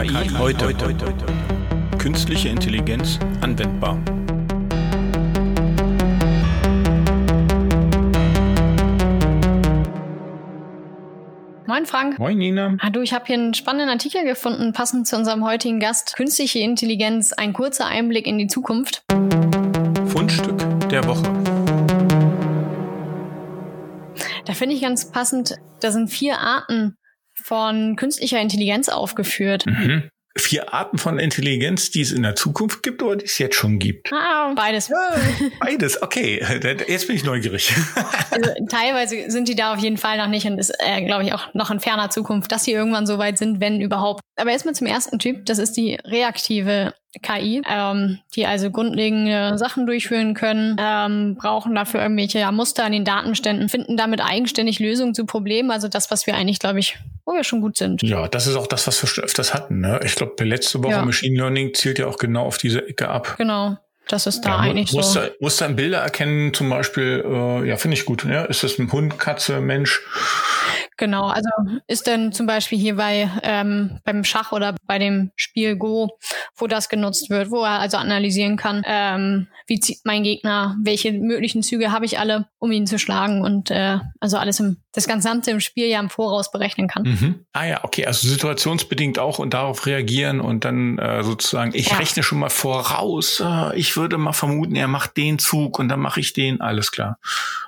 KI heute. Künstliche Intelligenz anwendbar. Moin Frank. Moin Nina. Ah, du, ich habe hier einen spannenden Artikel gefunden, passend zu unserem heutigen Gast. Künstliche Intelligenz, ein kurzer Einblick in die Zukunft. Fundstück der Woche. Da finde ich ganz passend, da sind vier Arten von künstlicher Intelligenz aufgeführt. Mhm. Vier Arten von Intelligenz, die es in der Zukunft gibt oder die es jetzt schon gibt? Ah, beides. Beides, okay. Jetzt bin ich neugierig. Also, teilweise sind die da auf jeden Fall noch nicht und ist, äh, glaube ich, auch noch in ferner Zukunft, dass sie irgendwann so weit sind, wenn überhaupt. Aber erstmal zum ersten Typ, das ist die reaktive KI, ähm, die also grundlegende Sachen durchführen können, ähm, brauchen dafür irgendwelche ja, Muster in den Datenbeständen, finden damit eigenständig Lösungen zu Problemen. Also das, was wir eigentlich, glaube ich, wo wir schon gut sind. Ja, das ist auch das, was wir schon öfters hatten. Ne? Ich glaube, letzte Woche ja. Machine Learning zielt ja auch genau auf diese Ecke ab. Genau. Das ist da ja, eigentlich Muster, so. Muster in Bilder erkennen zum Beispiel, äh, ja, finde ich gut. Ja? Ist das ein Hund, Katze, Mensch? Genau, also ist denn zum Beispiel hier bei ähm, beim Schach oder bei dem Spiel Go, wo das genutzt wird, wo er also analysieren kann, ähm, wie zieht mein Gegner, welche möglichen Züge habe ich alle, um ihn zu schlagen und äh, also alles im das Gesamte im Spiel ja im Voraus berechnen kann. Mhm. Ah ja, okay, also situationsbedingt auch und darauf reagieren und dann äh, sozusagen, ich ja. rechne schon mal voraus, äh, ich würde mal vermuten, er macht den Zug und dann mache ich den, alles klar.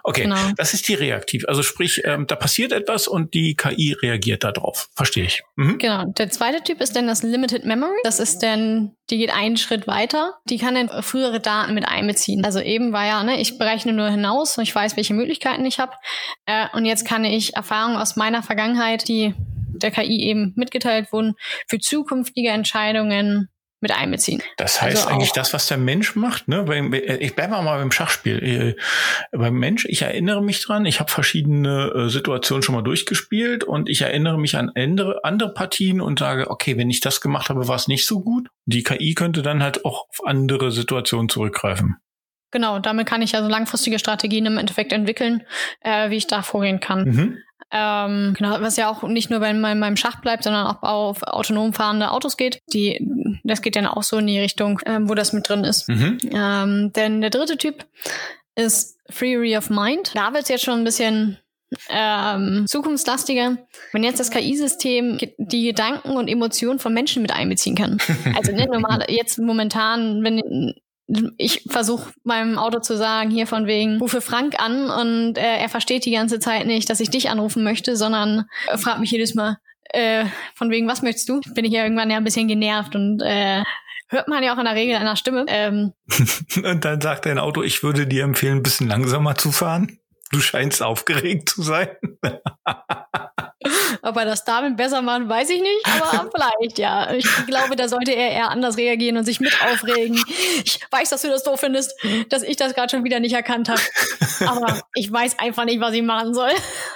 Okay, genau. das ist die reaktiv. Also sprich, ähm, da passiert etwas und die KI reagiert darauf. Verstehe ich. Mhm. Genau. Der zweite Typ ist dann das Limited Memory. Das ist dann, die geht einen Schritt weiter. Die kann dann frühere Daten mit einbeziehen. Also eben war ja, ne, ich berechne nur hinaus und ich weiß, welche Möglichkeiten ich habe. Äh, und jetzt kann ich Erfahrungen aus meiner Vergangenheit, die der KI eben mitgeteilt wurden, für zukünftige Entscheidungen mit einbeziehen. Das heißt also eigentlich das, was der Mensch macht. Ne? Ich bleibe mal beim Schachspiel. Äh, beim Mensch, ich erinnere mich dran, ich habe verschiedene äh, Situationen schon mal durchgespielt und ich erinnere mich an andere, andere Partien und sage, okay, wenn ich das gemacht habe, war es nicht so gut. Die KI könnte dann halt auch auf andere Situationen zurückgreifen. Genau, damit kann ich also langfristige Strategien im Endeffekt entwickeln, äh, wie ich da vorgehen kann. Mhm. Ähm, genau, was ja auch nicht nur bei meinem Schach bleibt, sondern auch auf autonom fahrende Autos geht. Die, das geht dann auch so in die Richtung, ähm, wo das mit drin ist. Mhm. Ähm, denn der dritte Typ ist Theory of Mind. Da wird es jetzt schon ein bisschen ähm, zukunftslastiger, wenn jetzt das KI-System die Gedanken und Emotionen von Menschen mit einbeziehen kann. Also nicht normal, jetzt momentan, wenn ich versuche meinem Auto zu sagen, hier von wegen, rufe Frank an und äh, er versteht die ganze Zeit nicht, dass ich dich anrufen möchte, sondern äh, fragt mich jedes Mal, äh, von wegen, was möchtest du? Bin ich ja irgendwann ja ein bisschen genervt und äh, hört man ja auch in der Regel einer Stimme. Ähm, und dann sagt dein Auto, ich würde dir empfehlen, ein bisschen langsamer zu fahren. Du scheinst aufgeregt zu sein. Ob er das damit besser macht, weiß ich nicht, aber vielleicht, ja. Ich glaube, da sollte er eher anders reagieren und sich mit aufregen. Ich weiß, dass du das doof findest, dass ich das gerade schon wieder nicht erkannt habe. Aber ich weiß einfach nicht, was ich machen soll.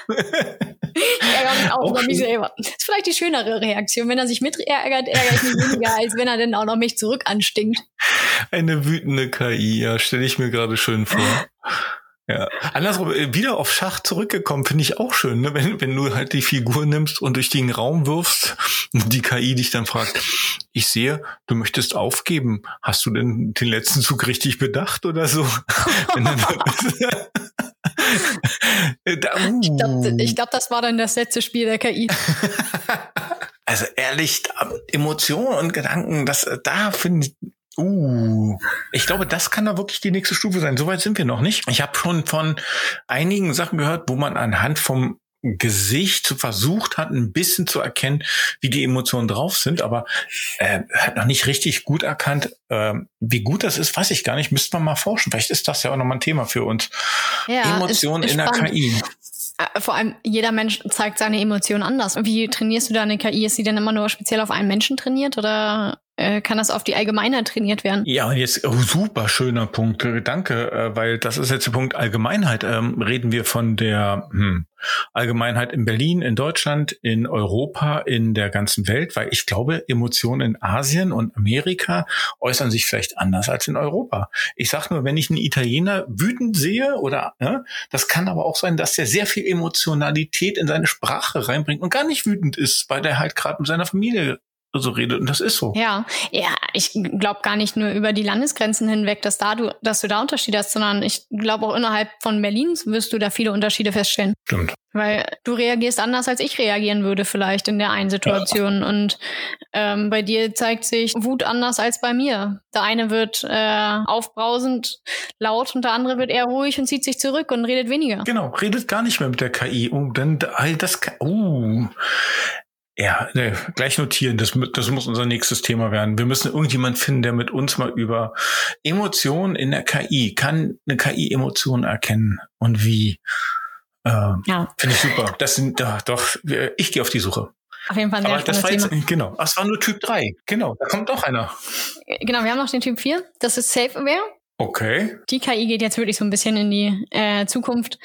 Ich ärgere mich auch, auch über mich selber. Das ist vielleicht die schönere Reaktion. Wenn er sich mit ärgert, ärgere ich mich weniger, als wenn er dann auch noch mich zurück anstinkt. Eine wütende KI, ja, stelle ich mir gerade schön vor. Ja, andersrum, äh, wieder auf Schach zurückgekommen, finde ich auch schön, ne? wenn, wenn du halt die Figur nimmst und durch den Raum wirfst und die KI dich dann fragt, ich sehe, du möchtest aufgeben. Hast du denn den letzten Zug richtig bedacht oder so? da, uh. Ich glaube, glaub, das war dann das letzte Spiel der KI. Also ehrlich, Emotionen und Gedanken, das da finde ich, Uh, ich glaube, das kann da wirklich die nächste Stufe sein. Soweit sind wir noch nicht. Ich habe schon von einigen Sachen gehört, wo man anhand vom Gesicht versucht hat, ein bisschen zu erkennen, wie die Emotionen drauf sind, aber äh, hat noch nicht richtig gut erkannt, äh, wie gut das ist, weiß ich gar nicht. Müsste man mal forschen. Vielleicht ist das ja auch nochmal ein Thema für uns. Ja, Emotionen in der KI. Äh, vor allem, jeder Mensch zeigt seine Emotionen anders. Wie trainierst du deine KI? Ist sie denn immer nur speziell auf einen Menschen trainiert oder äh, kann das auf die Allgemeinheit trainiert werden. Ja, und jetzt oh, super schöner Punkt. Danke, äh, weil das ist jetzt der Punkt Allgemeinheit. Ähm, reden wir von der hm, Allgemeinheit in Berlin, in Deutschland, in Europa, in der ganzen Welt, weil ich glaube, Emotionen in Asien und Amerika äußern sich vielleicht anders als in Europa. Ich sage nur, wenn ich einen Italiener wütend sehe oder ja, das kann aber auch sein, dass er sehr viel Emotionalität in seine Sprache reinbringt und gar nicht wütend ist, weil der halt gerade mit seiner Familie so redet und das ist so. Ja, ja, ich glaube gar nicht nur über die Landesgrenzen hinweg, dass da du, dass du da Unterschiede hast, sondern ich glaube auch innerhalb von Berlin wirst du da viele Unterschiede feststellen. Stimmt. Weil du reagierst anders, als ich reagieren würde vielleicht in der einen Situation. Ja. Und ähm, bei dir zeigt sich Wut anders als bei mir. Der eine wird äh, aufbrausend laut und der andere wird eher ruhig und zieht sich zurück und redet weniger. Genau, redet gar nicht mehr mit der KI. Oh, dann das, uh, ja, ne, gleich notieren. Das, das muss unser nächstes Thema werden. Wir müssen irgendjemand finden, der mit uns mal über Emotionen in der KI, kann eine KI Emotionen erkennen und wie? Äh, ja. Finde ich super. Das sind doch, doch ich gehe auf die Suche. Auf jeden Fall ein sehr Aber das war jetzt, Genau, das war nur Typ 3. Genau, da kommt doch einer. Genau, wir haben noch den Typ 4. Das ist Safe Aware. Okay. Die KI geht jetzt wirklich so ein bisschen in die äh, Zukunft,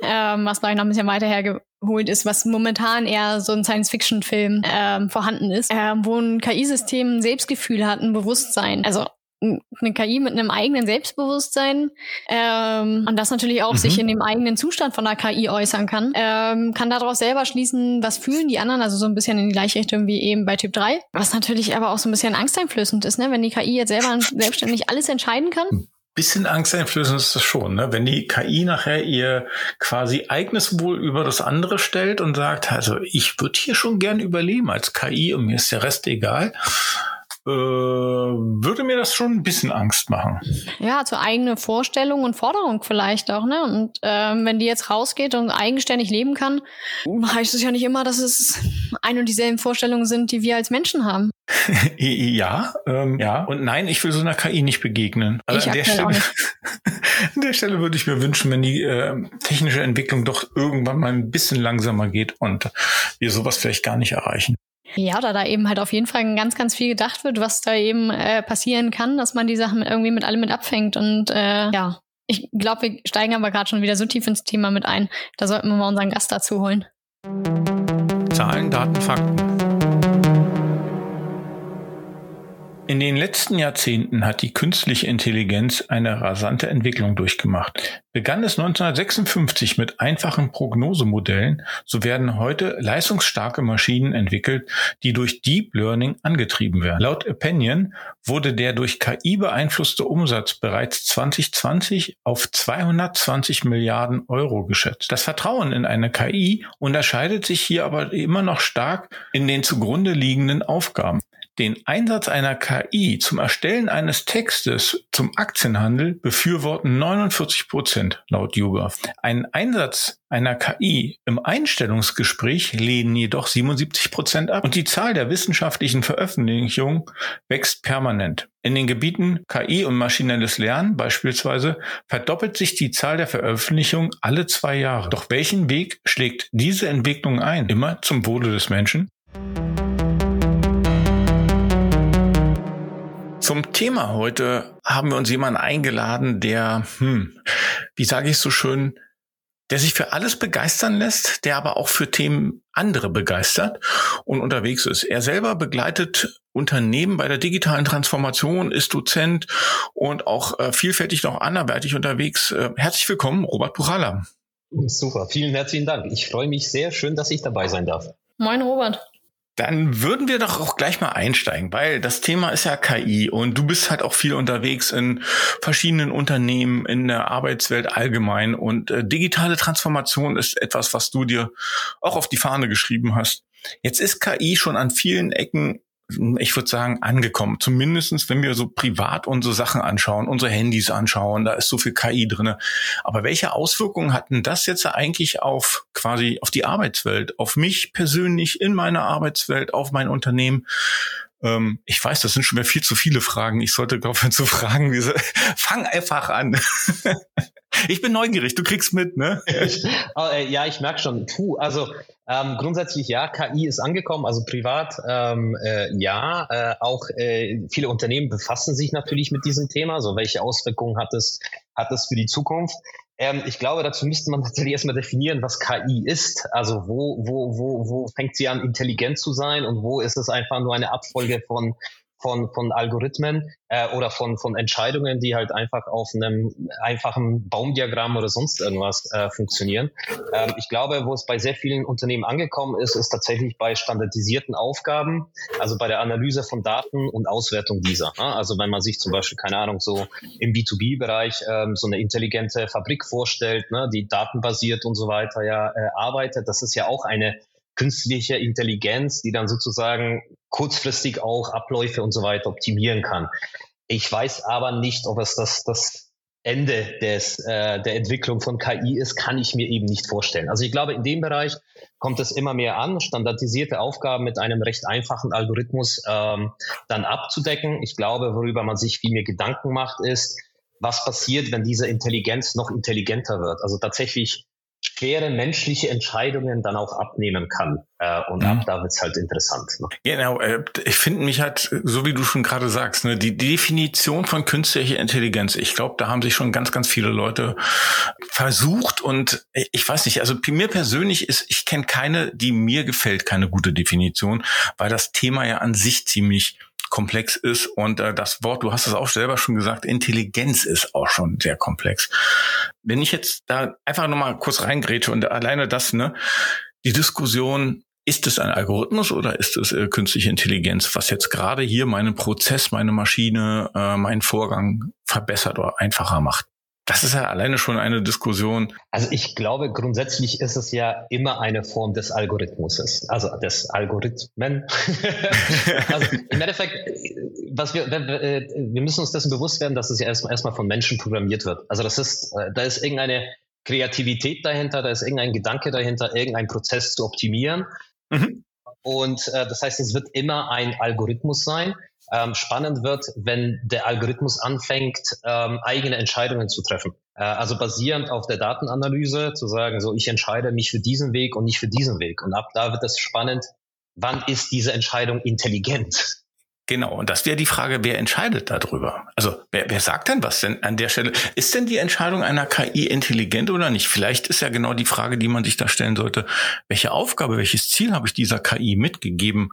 ähm, was gleich noch ein bisschen weiter hergeholt ist, was momentan eher so ein Science-Fiction-Film ähm, vorhanden ist, ähm, wo ein KI-System ein Selbstgefühl hat, ein Bewusstsein. Also eine KI mit einem eigenen Selbstbewusstsein ähm, und das natürlich auch mhm. sich in dem eigenen Zustand von der KI äußern kann, ähm, kann daraus selber schließen, was fühlen die anderen, also so ein bisschen in die gleiche Richtung wie eben bei Typ 3, was natürlich aber auch so ein bisschen angsteinflößend ist, ne? wenn die KI jetzt selber selbstständig alles entscheiden kann. Bisschen angsteinflößend ist das schon, ne? Wenn die KI nachher ihr quasi eigenes Wohl über das andere stellt und sagt, also ich würde hier schon gern überleben als KI und mir ist der Rest egal, würde mir das schon ein bisschen Angst machen. Ja, zur eigene Vorstellung und Forderung vielleicht auch, ne? Und ähm, wenn die jetzt rausgeht und eigenständig leben kann, heißt es ja nicht immer, dass es ein und dieselben Vorstellungen sind, die wir als Menschen haben. ja, ähm, ja. Und nein, ich will so einer KI nicht begegnen. Also ich an der Stelle, an der Stelle würde ich mir wünschen, wenn die äh, technische Entwicklung doch irgendwann mal ein bisschen langsamer geht und wir sowas vielleicht gar nicht erreichen. Ja, oder da eben halt auf jeden Fall ganz, ganz viel gedacht wird, was da eben äh, passieren kann, dass man die Sachen irgendwie mit allem mit abfängt. Und äh, ja, ich glaube, wir steigen aber gerade schon wieder so tief ins Thema mit ein. Da sollten wir mal unseren Gast dazu holen. Zahlen, Daten, Fakten. In den letzten Jahrzehnten hat die künstliche Intelligenz eine rasante Entwicklung durchgemacht. Begann es 1956 mit einfachen Prognosemodellen, so werden heute leistungsstarke Maschinen entwickelt, die durch Deep Learning angetrieben werden. Laut Opinion wurde der durch KI beeinflusste Umsatz bereits 2020 auf 220 Milliarden Euro geschätzt. Das Vertrauen in eine KI unterscheidet sich hier aber immer noch stark in den zugrunde liegenden Aufgaben. Den Einsatz einer KI zum Erstellen eines Textes zum Aktienhandel befürworten 49 Prozent laut YouGov. Einen Einsatz einer KI im Einstellungsgespräch lehnen jedoch 77 Prozent ab und die Zahl der wissenschaftlichen Veröffentlichungen wächst permanent. In den Gebieten KI und maschinelles Lernen beispielsweise verdoppelt sich die Zahl der Veröffentlichungen alle zwei Jahre. Doch welchen Weg schlägt diese Entwicklung ein? Immer zum Wohle des Menschen? Zum Thema heute haben wir uns jemanden eingeladen, der, hm, wie sage ich so schön, der sich für alles begeistern lässt, der aber auch für Themen andere begeistert und unterwegs ist. Er selber begleitet Unternehmen bei der digitalen Transformation, ist Dozent und auch äh, vielfältig noch anderweitig unterwegs. Äh, herzlich willkommen, Robert Puchala. Super, vielen herzlichen Dank. Ich freue mich sehr schön, dass ich dabei sein darf. Moin, Robert. Dann würden wir doch auch gleich mal einsteigen, weil das Thema ist ja KI und du bist halt auch viel unterwegs in verschiedenen Unternehmen, in der Arbeitswelt allgemein und äh, digitale Transformation ist etwas, was du dir auch auf die Fahne geschrieben hast. Jetzt ist KI schon an vielen Ecken ich würde sagen, angekommen. Zumindestens, wenn wir so privat unsere Sachen anschauen, unsere Handys anschauen, da ist so viel KI drinne. Aber welche Auswirkungen hatten das jetzt eigentlich auf quasi auf die Arbeitswelt, auf mich persönlich in meiner Arbeitswelt, auf mein Unternehmen? Ähm, ich weiß, das sind schon mehr viel zu viele Fragen. Ich sollte aufhören zu fragen. Fang einfach an. ich bin neugierig, du kriegst mit, ne? Oh, ja, ich merke schon. Puh, also ähm, grundsätzlich ja, KI ist angekommen, also privat ähm, äh, ja. Äh, auch äh, viele Unternehmen befassen sich natürlich mit diesem Thema. So, welche Auswirkungen hat es, hat es für die Zukunft? Ähm, ich glaube, dazu müsste man tatsächlich erstmal definieren, was KI ist. Also wo, wo, wo, wo fängt sie an, intelligent zu sein und wo ist es einfach nur eine Abfolge von von, von Algorithmen äh, oder von, von Entscheidungen, die halt einfach auf einem einfachen Baumdiagramm oder sonst irgendwas äh, funktionieren. Ähm, ich glaube, wo es bei sehr vielen Unternehmen angekommen ist, ist tatsächlich bei standardisierten Aufgaben, also bei der Analyse von Daten und Auswertung dieser. Ne? Also wenn man sich zum Beispiel, keine Ahnung, so im B2B-Bereich ähm, so eine intelligente Fabrik vorstellt, ne, die datenbasiert und so weiter ja äh, arbeitet, das ist ja auch eine künstliche Intelligenz, die dann sozusagen kurzfristig auch Abläufe und so weiter optimieren kann. Ich weiß aber nicht, ob es das, das Ende des, äh, der Entwicklung von KI ist, kann ich mir eben nicht vorstellen. Also ich glaube, in dem Bereich kommt es immer mehr an, standardisierte Aufgaben mit einem recht einfachen Algorithmus ähm, dann abzudecken. Ich glaube, worüber man sich viel mehr Gedanken macht, ist, was passiert, wenn diese Intelligenz noch intelligenter wird. Also tatsächlich schwere menschliche Entscheidungen dann auch abnehmen kann. Äh, und mhm. ab da wird's halt interessant. Ne? Genau, äh, ich finde mich halt, so wie du schon gerade sagst, ne, die Definition von künstlicher Intelligenz, ich glaube, da haben sich schon ganz, ganz viele Leute versucht und ich weiß nicht, also mir persönlich ist, ich kenne keine, die mir gefällt, keine gute Definition, weil das Thema ja an sich ziemlich komplex ist und äh, das Wort, du hast es auch selber schon gesagt, Intelligenz ist auch schon sehr komplex. Wenn ich jetzt da einfach nochmal kurz reingrätsche und alleine das, ne, die Diskussion, ist es ein Algorithmus oder ist es äh, künstliche Intelligenz, was jetzt gerade hier meinen Prozess, meine Maschine, äh, meinen Vorgang verbessert oder einfacher macht? Das ist ja alleine schon eine Diskussion. Also ich glaube, grundsätzlich ist es ja immer eine Form des Algorithmuses, also des Algorithmen. also im Endeffekt, was wir, äh, wir müssen uns dessen bewusst werden, dass es ja erstmal erstmal von Menschen programmiert wird. Also das ist, äh, da ist irgendeine Kreativität dahinter, da ist irgendein Gedanke dahinter, irgendein Prozess zu optimieren. Mhm. Und äh, das heißt, es wird immer ein Algorithmus sein ähm, spannend wird, wenn der Algorithmus anfängt, ähm, eigene Entscheidungen zu treffen. Äh, also basierend auf der Datenanalyse zu sagen, so ich entscheide mich für diesen Weg und nicht für diesen Weg. Und ab da wird es spannend, wann ist diese Entscheidung intelligent? Genau, und das wäre die Frage, wer entscheidet darüber? Also wer, wer sagt denn was denn an der Stelle? Ist denn die Entscheidung einer KI intelligent oder nicht? Vielleicht ist ja genau die Frage, die man sich da stellen sollte, welche Aufgabe, welches Ziel habe ich dieser KI mitgegeben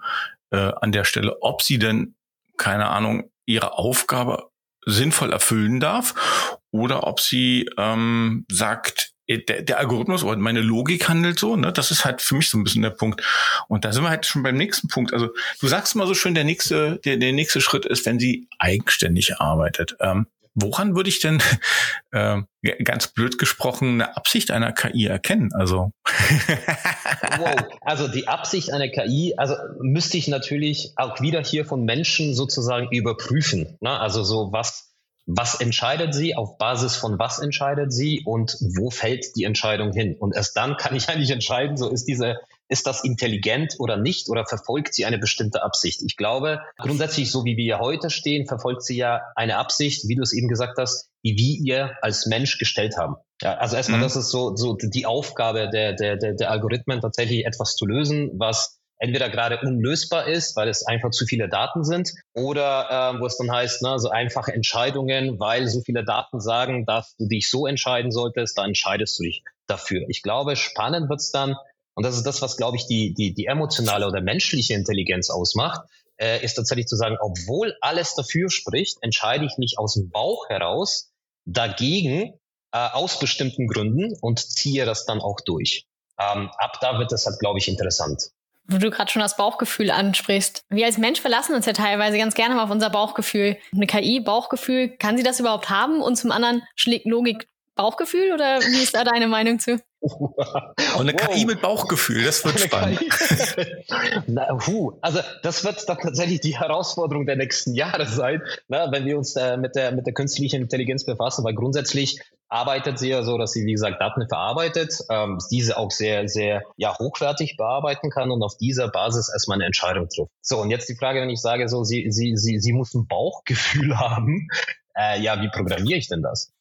äh, an der Stelle, ob sie denn keine Ahnung, ihre Aufgabe sinnvoll erfüllen darf oder ob sie ähm, sagt, der, der Algorithmus oder meine Logik handelt so, ne? Das ist halt für mich so ein bisschen der Punkt. Und da sind wir halt schon beim nächsten Punkt. Also du sagst mal so schön, der nächste, der, der nächste Schritt ist, wenn sie eigenständig arbeitet. Ähm, woran würde ich denn äh, ganz blöd gesprochen eine Absicht einer KI erkennen? Also wow. also die Absicht einer KI, also müsste ich natürlich auch wieder hier von Menschen sozusagen überprüfen. Ne? Also so was was entscheidet sie, auf Basis von was entscheidet sie und wo fällt die Entscheidung hin? Und erst dann kann ich eigentlich entscheiden, so ist diese ist das intelligent oder nicht oder verfolgt sie eine bestimmte Absicht? Ich glaube, grundsätzlich, so wie wir heute stehen, verfolgt sie ja eine Absicht, wie du es eben gesagt hast, die wir ihr als Mensch gestellt haben. Ja, also erstmal, mhm. das ist so, so die Aufgabe der, der, der, der Algorithmen, tatsächlich etwas zu lösen, was entweder gerade unlösbar ist, weil es einfach zu viele Daten sind, oder äh, wo es dann heißt, ne, so einfache Entscheidungen, weil so viele Daten sagen, dass du dich so entscheiden solltest, da entscheidest du dich dafür. Ich glaube, spannend wird's dann, und das ist das, was, glaube ich, die, die, die emotionale oder menschliche Intelligenz ausmacht, äh, ist tatsächlich zu sagen, obwohl alles dafür spricht, entscheide ich mich aus dem Bauch heraus dagegen äh, aus bestimmten Gründen und ziehe das dann auch durch. Ähm, ab da wird es halt, glaube ich, interessant wo du gerade schon das Bauchgefühl ansprichst. Wir als Mensch verlassen uns ja teilweise ganz gerne mal auf unser Bauchgefühl. Eine KI, Bauchgefühl, kann sie das überhaupt haben? Und zum anderen schlägt Logik Bauchgefühl oder wie ist da deine Meinung zu? Und eine wow. KI mit Bauchgefühl, das wird spannend. Na, hu. Also das wird dann tatsächlich die Herausforderung der nächsten Jahre sein, ne, wenn wir uns äh, mit, der, mit der künstlichen Intelligenz befassen, weil grundsätzlich arbeitet sie ja so, dass sie, wie gesagt, Daten verarbeitet, ähm, diese auch sehr, sehr ja, hochwertig bearbeiten kann und auf dieser Basis erstmal eine Entscheidung trifft. So, und jetzt die Frage, wenn ich sage, so, sie, sie, sie, sie muss ein Bauchgefühl haben, äh, ja, wie programmiere ich denn das?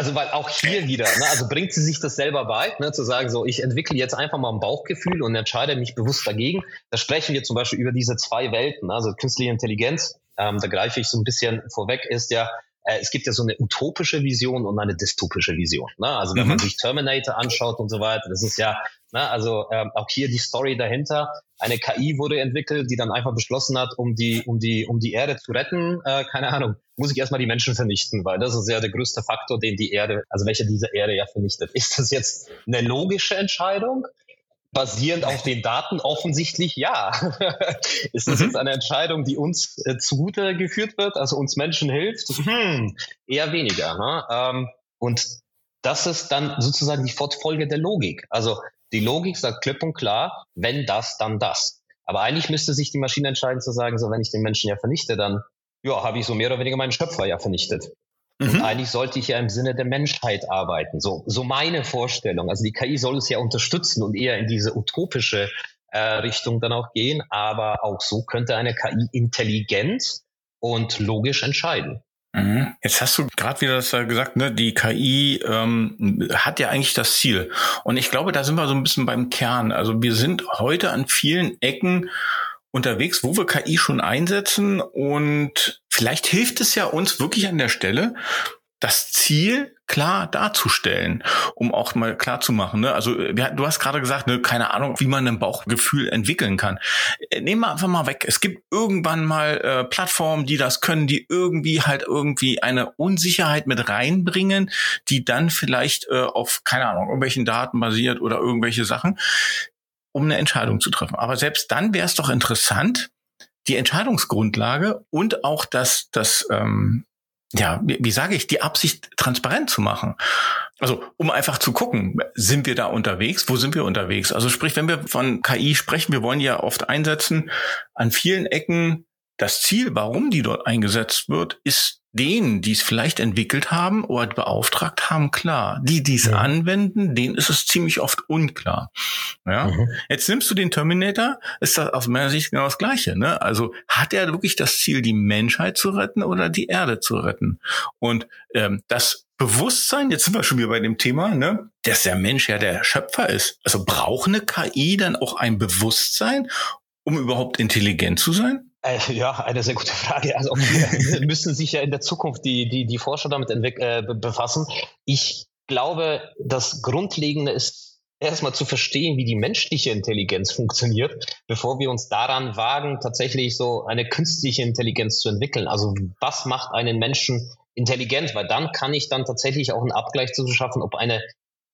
Also weil auch hier wieder, ne, also bringt sie sich das selber bei, ne, zu sagen, so ich entwickle jetzt einfach mal ein Bauchgefühl und entscheide mich bewusst dagegen. Da sprechen wir zum Beispiel über diese zwei Welten, ne, also künstliche Intelligenz, ähm, da greife ich so ein bisschen vorweg, ist ja es gibt ja so eine utopische Vision und eine dystopische Vision. Ne? Also wenn mhm. man sich Terminator anschaut und so weiter, das ist ja, ne, also ähm, auch hier die Story dahinter. Eine KI wurde entwickelt, die dann einfach beschlossen hat, um die, um die, um die Erde zu retten, äh, keine Ahnung, muss ich erstmal die Menschen vernichten, weil das ist ja der größte Faktor, den die Erde, also welcher diese Erde ja vernichtet. Ist das jetzt eine logische Entscheidung? Basierend auf den Daten offensichtlich ja. ist das mhm. jetzt eine Entscheidung, die uns äh, zugute geführt wird, also uns Menschen hilft? Hm, eher weniger. Ne? Ähm, und das ist dann sozusagen die Fortfolge der Logik. Also die Logik sagt klipp und klar, wenn das, dann das. Aber eigentlich müsste sich die Maschine entscheiden zu sagen, so wenn ich den Menschen ja vernichte, dann ja, habe ich so mehr oder weniger meinen Schöpfer ja vernichtet. Mhm. Und eigentlich sollte ich ja im Sinne der Menschheit arbeiten. So, so meine Vorstellung. Also die KI soll es ja unterstützen und eher in diese utopische äh, Richtung dann auch gehen. Aber auch so könnte eine KI intelligent und logisch entscheiden. Mhm. Jetzt hast du gerade wieder das gesagt, ne? Die KI ähm, hat ja eigentlich das Ziel. Und ich glaube, da sind wir so ein bisschen beim Kern. Also wir sind heute an vielen Ecken unterwegs, wo wir KI schon einsetzen und vielleicht hilft es ja uns wirklich an der Stelle, das Ziel klar darzustellen, um auch mal klar zu machen. Ne? Also du hast gerade gesagt, ne, keine Ahnung, wie man ein Bauchgefühl entwickeln kann. Äh, nehmen wir einfach mal weg. Es gibt irgendwann mal äh, Plattformen, die das können, die irgendwie halt irgendwie eine Unsicherheit mit reinbringen, die dann vielleicht äh, auf keine Ahnung irgendwelchen Daten basiert oder irgendwelche Sachen um eine Entscheidung zu treffen. Aber selbst dann wäre es doch interessant, die Entscheidungsgrundlage und auch das, das ähm, ja, wie, wie sage ich, die Absicht transparent zu machen. Also um einfach zu gucken, sind wir da unterwegs, wo sind wir unterwegs? Also sprich, wenn wir von KI sprechen, wir wollen ja oft einsetzen, an vielen Ecken das Ziel, warum die dort eingesetzt wird, ist denen, die es vielleicht entwickelt haben oder beauftragt haben, klar. Die, die es ja. anwenden, denen ist es ziemlich oft unklar. Ja. Mhm. Jetzt nimmst du den Terminator, ist das aus meiner Sicht genau das Gleiche. Ne? Also hat er wirklich das Ziel, die Menschheit zu retten oder die Erde zu retten? Und ähm, das Bewusstsein, jetzt sind wir schon wieder bei dem Thema, ne, dass der Mensch ja der Schöpfer ist. Also braucht eine KI dann auch ein Bewusstsein, um überhaupt intelligent zu sein? Äh, ja, eine sehr gute Frage. Also müssen sich ja in der Zukunft die, die, die Forscher damit äh, befassen. Ich glaube, das Grundlegende ist erstmal zu verstehen, wie die menschliche Intelligenz funktioniert, bevor wir uns daran wagen, tatsächlich so eine künstliche Intelligenz zu entwickeln. Also was macht einen Menschen intelligent? Weil dann kann ich dann tatsächlich auch einen Abgleich zu schaffen, ob eine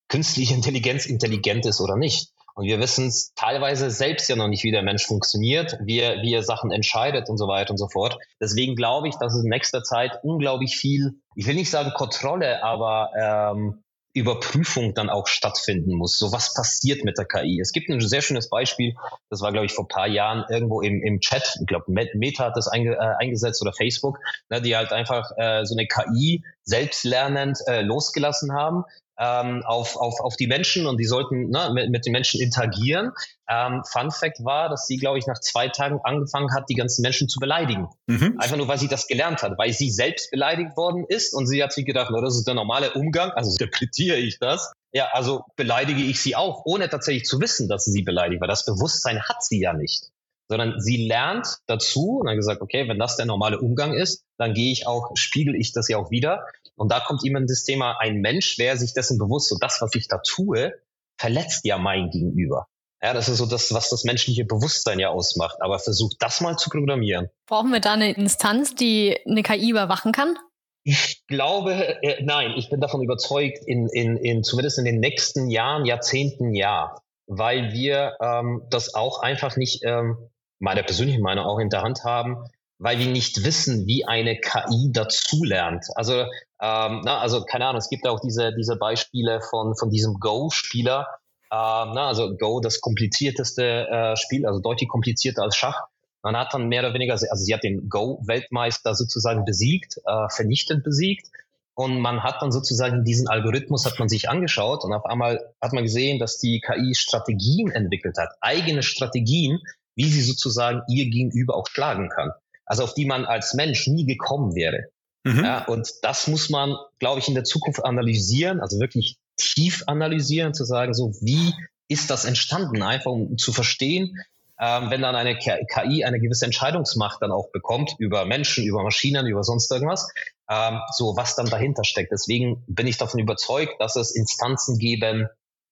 künstliche Intelligenz intelligent ist oder nicht. Und wir wissen es teilweise selbst ja noch nicht, wie der Mensch funktioniert, wie er, wie er Sachen entscheidet und so weiter und so fort. Deswegen glaube ich, dass es in nächster Zeit unglaublich viel, ich will nicht sagen Kontrolle, aber ähm, Überprüfung dann auch stattfinden muss. So was passiert mit der KI? Es gibt ein sehr schönes Beispiel, das war, glaube ich, vor ein paar Jahren irgendwo im, im Chat, ich glaube, Meta hat das einge, äh, eingesetzt oder Facebook, ne, die halt einfach äh, so eine KI selbstlernend äh, losgelassen haben, ähm, auf, auf, auf die Menschen und die sollten ne, mit, mit den Menschen interagieren. Ähm, Fun Fact war, dass sie, glaube ich, nach zwei Tagen angefangen hat, die ganzen Menschen zu beleidigen. Mhm. Einfach nur, weil sie das gelernt hat, weil sie selbst beleidigt worden ist und sie hat sich gedacht, na, das ist der normale Umgang, also interpretiere ich das. Ja, also beleidige ich sie auch, ohne tatsächlich zu wissen, dass sie sie beleidigt, weil das Bewusstsein hat sie ja nicht sondern sie lernt dazu und dann gesagt, okay, wenn das der normale Umgang ist, dann gehe ich auch, spiegel ich das ja auch wieder und da kommt jemand das Thema, ein Mensch wäre sich dessen bewusst, so das, was ich da tue, verletzt ja mein Gegenüber. Ja, das ist so das, was das menschliche Bewusstsein ja ausmacht. Aber versucht das mal zu programmieren. Brauchen wir da eine Instanz, die eine KI überwachen kann? Ich glaube, äh, nein, ich bin davon überzeugt, in, in, in zumindest in den nächsten Jahren, Jahrzehnten ja. Weil wir ähm, das auch einfach nicht, ähm, meiner persönlichen Meinung auch in der Hand haben, weil wir nicht wissen, wie eine KI dazulernt. Also, ähm, na, also keine Ahnung, es gibt auch diese, diese Beispiele von, von diesem Go-Spieler. Ähm, na, also Go, das komplizierteste äh, Spiel, also deutlich komplizierter als Schach. Man hat dann mehr oder weniger, also sie hat den Go-Weltmeister sozusagen besiegt, äh, vernichtend besiegt. Und man hat dann sozusagen diesen Algorithmus hat man sich angeschaut und auf einmal hat man gesehen, dass die KI Strategien entwickelt hat, eigene Strategien, wie sie sozusagen ihr Gegenüber auch schlagen kann also auf die man als Mensch nie gekommen wäre. Mhm. Ja, und das muss man, glaube ich, in der Zukunft analysieren, also wirklich tief analysieren, zu sagen, so wie ist das entstanden, einfach um zu verstehen, ähm, wenn dann eine KI eine gewisse Entscheidungsmacht dann auch bekommt über Menschen, über Maschinen, über sonst irgendwas, ähm, so was dann dahinter steckt. Deswegen bin ich davon überzeugt, dass es Instanzen geben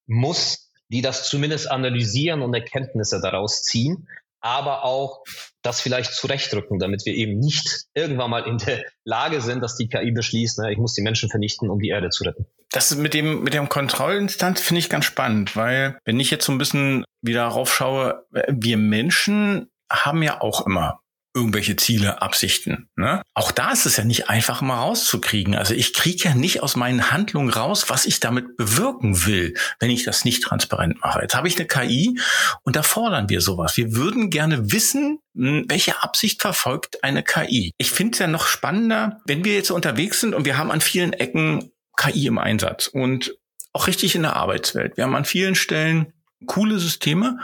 muss, die das zumindest analysieren und Erkenntnisse daraus ziehen, aber auch das vielleicht zurechtrücken, damit wir eben nicht irgendwann mal in der Lage sind, dass die KI beschließt, ne, ich muss die Menschen vernichten, um die Erde zu retten. Das mit dem, mit dem Kontrollinstanz finde ich ganz spannend, weil wenn ich jetzt so ein bisschen wieder raufschaue, wir Menschen haben ja auch immer irgendwelche Ziele, Absichten. Ne? Auch da ist es ja nicht einfach mal rauszukriegen. Also ich kriege ja nicht aus meinen Handlungen raus, was ich damit bewirken will, wenn ich das nicht transparent mache. Jetzt habe ich eine KI und da fordern wir sowas. Wir würden gerne wissen, hm, welche Absicht verfolgt eine KI. Ich finde es ja noch spannender, wenn wir jetzt unterwegs sind und wir haben an vielen Ecken KI im Einsatz und auch richtig in der Arbeitswelt. Wir haben an vielen Stellen coole Systeme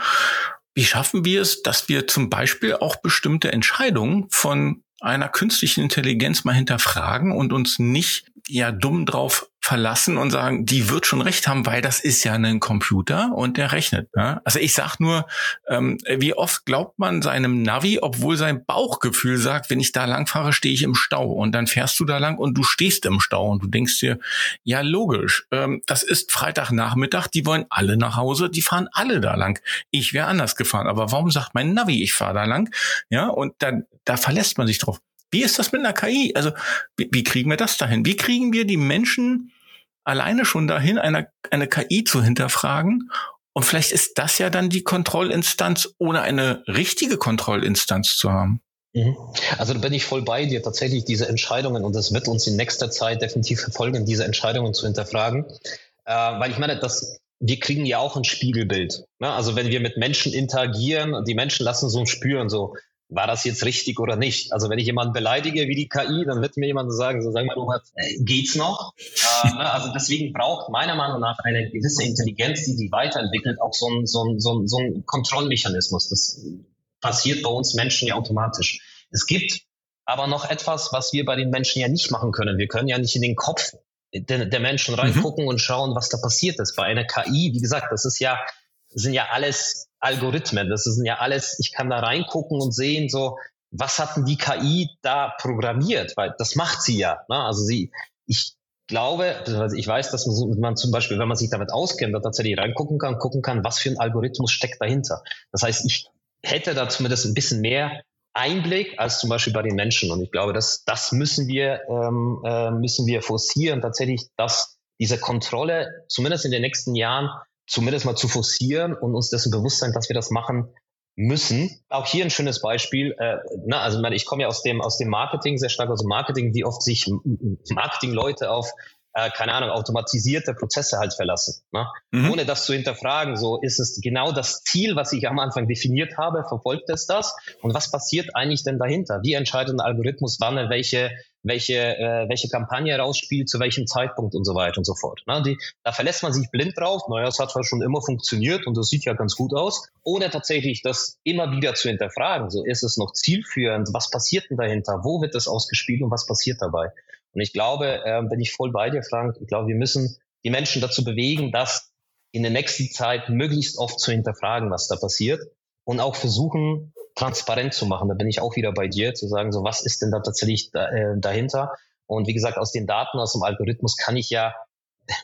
wie schaffen wir es, dass wir zum Beispiel auch bestimmte Entscheidungen von einer künstlichen Intelligenz mal hinterfragen und uns nicht ja dumm drauf verlassen und sagen, die wird schon recht haben, weil das ist ja ein Computer und der rechnet. Ja? Also ich sag nur, ähm, wie oft glaubt man seinem Navi, obwohl sein Bauchgefühl sagt, wenn ich da lang fahre, stehe ich im Stau und dann fährst du da lang und du stehst im Stau und du denkst dir, ja logisch, ähm, das ist Freitagnachmittag, die wollen alle nach Hause, die fahren alle da lang. Ich wäre anders gefahren, aber warum sagt mein Navi, ich fahre da lang? Ja, und dann da verlässt man sich drauf. Wie ist das mit einer KI? Also wie, wie kriegen wir das dahin? Wie kriegen wir die Menschen alleine schon dahin, eine, eine KI zu hinterfragen? Und vielleicht ist das ja dann die Kontrollinstanz, ohne eine richtige Kontrollinstanz zu haben. Mhm. Also da bin ich voll bei dir, tatsächlich diese Entscheidungen, und das wird uns in nächster Zeit definitiv verfolgen, diese Entscheidungen zu hinterfragen. Äh, weil ich meine, das, wir kriegen ja auch ein Spiegelbild. Ne? Also wenn wir mit Menschen interagieren, die Menschen lassen so spüren, so, war das jetzt richtig oder nicht? Also wenn ich jemanden beleidige wie die KI, dann wird mir jemand sagen, so sag mal, Robert, äh, geht's noch? äh, ne? Also deswegen braucht meiner Meinung nach eine gewisse Intelligenz, die sich weiterentwickelt, auch so ein, so ein, so ein, so ein Kontrollmechanismus. Das passiert bei uns Menschen ja automatisch. Es gibt aber noch etwas, was wir bei den Menschen ja nicht machen können. Wir können ja nicht in den Kopf der, der Menschen mhm. reingucken mhm. und schauen, was da passiert ist. Bei einer KI, wie gesagt, das ist ja, sind ja alles Algorithmen. Das sind ja alles, ich kann da reingucken und sehen, so, was hat denn die KI da programmiert? Weil das macht sie ja. Ne? Also sie, ich glaube, ich weiß, dass man zum Beispiel, wenn man sich damit auskennt, da tatsächlich reingucken kann, gucken kann, was für ein Algorithmus steckt dahinter. Das heißt, ich hätte da zumindest ein bisschen mehr Einblick als zum Beispiel bei den Menschen. Und ich glaube, dass das müssen wir ähm, äh, müssen wir forcieren, tatsächlich, dass diese Kontrolle zumindest in den nächsten Jahren zumindest mal zu forcieren und uns dessen bewusst sein, dass wir das machen müssen. Auch hier ein schönes Beispiel. Äh, na, also ich komme ja aus dem aus dem Marketing sehr stark aus dem Marketing, wie oft sich Marketingleute auf äh, keine Ahnung, automatisierte Prozesse halt verlassen. Ne? Mhm. Ohne das zu hinterfragen, so ist es genau das Ziel, was ich am Anfang definiert habe, verfolgt es das? Und was passiert eigentlich denn dahinter? Wie entscheidet ein Algorithmus, wann er welche welche, äh, welche Kampagne rausspielt, zu welchem Zeitpunkt und so weiter und so fort. Ne? Die, da verlässt man sich blind drauf, naja, es hat zwar schon immer funktioniert und das sieht ja ganz gut aus, ohne tatsächlich das immer wieder zu hinterfragen. So ist es noch zielführend, was passiert denn dahinter, wo wird das ausgespielt und was passiert dabei? Und ich glaube, äh, bin ich voll bei dir, Frank, ich glaube, wir müssen die Menschen dazu bewegen, das in der nächsten Zeit möglichst oft zu hinterfragen, was da passiert und auch versuchen, transparent zu machen. Da bin ich auch wieder bei dir, zu sagen, so was ist denn da tatsächlich da, äh, dahinter? Und wie gesagt, aus den Daten, aus dem Algorithmus kann ich ja,